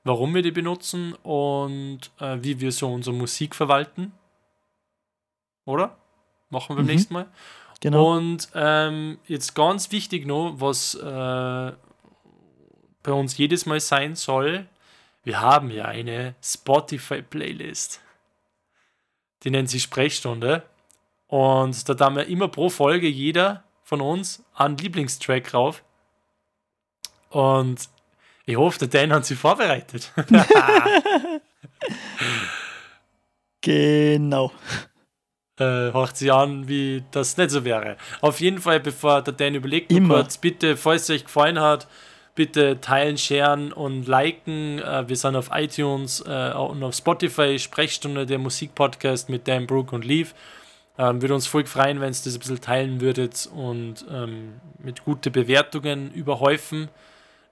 warum wir die benutzen und äh, wie wir so unsere Musik verwalten. Oder? Machen wir beim Mhm. nächsten Mal. Genau. Und ähm, jetzt ganz wichtig noch, was äh, bei uns jedes Mal sein soll, wir haben ja eine Spotify-Playlist. Die nennt sich Sprechstunde. Und da haben wir immer pro Folge jeder von uns einen Lieblingstrack rauf. Und ich hoffe, der Dan hat sich vorbereitet. Genau. Äh, hört sich an, wie das nicht so wäre. Auf jeden Fall, bevor der Dan überlegt, Immer. kurz, bitte, falls es euch gefallen hat, bitte teilen, sharen und liken. Äh, wir sind auf iTunes äh, und auf Spotify, Sprechstunde, der Musikpodcast mit Dan, Brooke und Leaf. Ähm, würde uns voll freuen, wenn ihr das ein bisschen teilen würdet und ähm, mit guten Bewertungen überhäufen.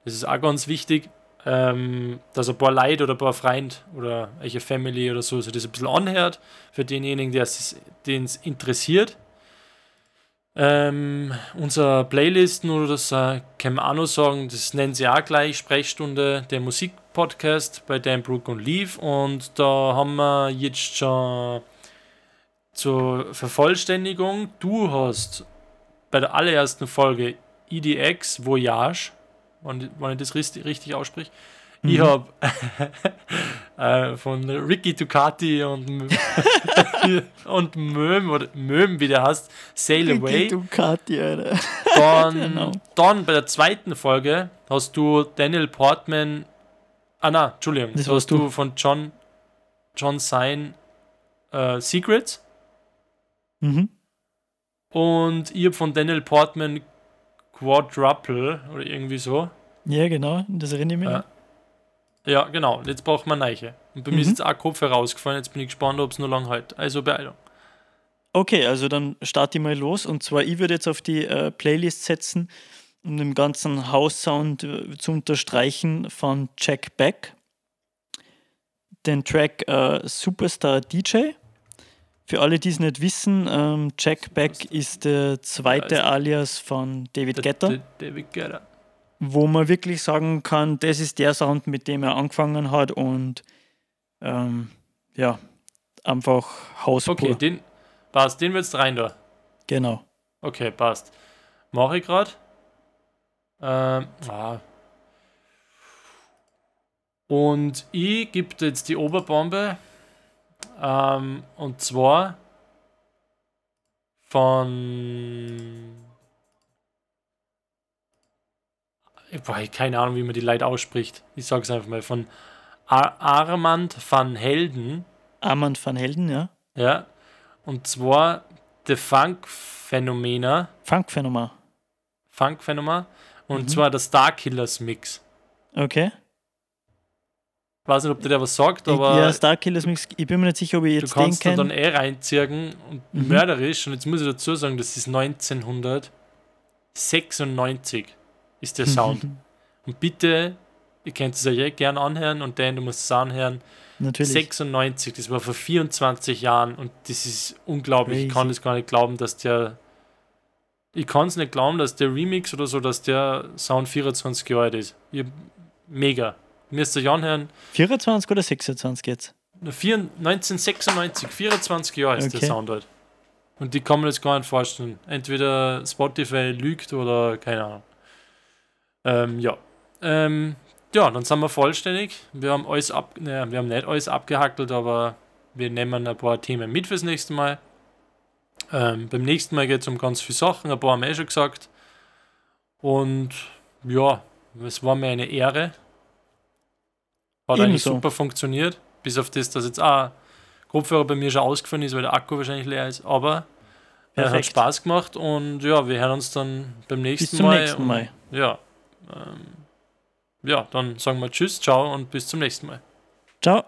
Das ist auch ganz wichtig, ähm, dass ein paar Leute oder ein paar Freunde oder welche Family oder so sich das ein bisschen anhört, für denjenigen, den es interessiert. Ähm, unser Playlisten oder das äh, kann man auch noch sagen, das nennen sie auch gleich Sprechstunde, der Musikpodcast bei Dan Brook und Leaf. Und da haben wir jetzt schon zur Vervollständigung, du hast bei der allerersten Folge EDX Voyage, wenn, wenn ich das richtig, richtig ausspreche, ich Mhm. habe äh, von Ricky Ducati und, und Möhm, oder Möhm, wie der heißt, Sail Away. Ducati, Alter. Dann, Genau. dann bei der zweiten Folge hast du Daniel Portman. Ah, na, Entschuldigung. Das hast du von John, John Sign äh, Secrets. Mhm. Und ich habe von Daniel Portman Quadruple oder irgendwie so. Ja, genau. Das erinnere ich mich. Ja. genau. Jetzt braucht man Neiche. Und bei mir ist Mhm. jetzt auch Kopf herausgefallen. Jetzt bin ich gespannt, ob es noch lang hält. Also Beeilung. Okay, also dann starte ich mal los. Und zwar, ich würde jetzt auf die äh, Playlist setzen, um den ganzen House-Sound äh, zu unterstreichen von Jack Beck. Den Track äh, Superstar DJ. Für alle, die es nicht wissen, ähm, Jack Beck ist der zweite Alias von David Guetta, Der- David Guetta. wo man wirklich sagen kann, das ist der Sound, mit dem er angefangen hat und ähm, ja, einfach Hauspur. Okay, den passt. Den willst du rein da. Genau. Okay, passt. Mache ich gerade. Ähm, ah. Und ich gebe jetzt die Oberbombe. Ähm, und zwar von. Ich habe keine Ahnung, wie man die Leute ausspricht. Ich sage es einfach mal. Von Ar Armand van Helden. Armand van Helden, ja. Ja. Und zwar The Funk Phänomena. Funkphänomen. Funk-Phänomen. Und Mhm. zwar der Starkillers Mix. Okay. Weiß nicht, ob dir der was sagt, aber ja, Starkillers Mix, ich bin mir nicht sicher, ob ich du jetzt den kannst ihn dann eh reinziehen und Mhm. mörderisch. Und jetzt muss ich dazu sagen, das ist 1996 ist der Sound. und bitte, ihr könnt es euch eh gerne anhören und dann, du musst es anhören. Natürlich. 96, das war vor 24 Jahren und das ist unglaublich. Ich kann Crazy. das gar nicht glauben, dass der. Ich kann es nicht glauben, dass der Remix oder so, dass der Sound 24 Jahre alt ist. Ich, mega. Müsst ihr euch anhören. 24 oder 26 jetzt? 1996, 24 Jahre ist Okay. der Sound halt. Und die kann man jetzt gar nicht vorstellen. Entweder Spotify lügt oder keine Ahnung. Ähm, ja. Ähm, ja, dann sind wir vollständig. Wir haben alles ab, naja, wir haben nicht alles abgehackelt, aber wir nehmen ein paar Themen mit fürs nächste Mal. Ähm, beim nächsten Mal geht es um ganz viele Sachen, ein paar haben wir eh schon gesagt. Und ja, es war mir eine Ehre. Hat eigentlich Ebenso. super funktioniert. Bis auf das, dass jetzt auch Kopfhörer bei mir schon ausgefallen ist, weil der Akku wahrscheinlich leer ist. Aber er hat. Spaß gemacht und ja, wir hören uns dann beim nächsten Bis zum Mal. nächsten und- Mal. Ja. Ähm, ja, dann sagen wir Tschüss, ciao und bis zum nächsten Mal. Ciao.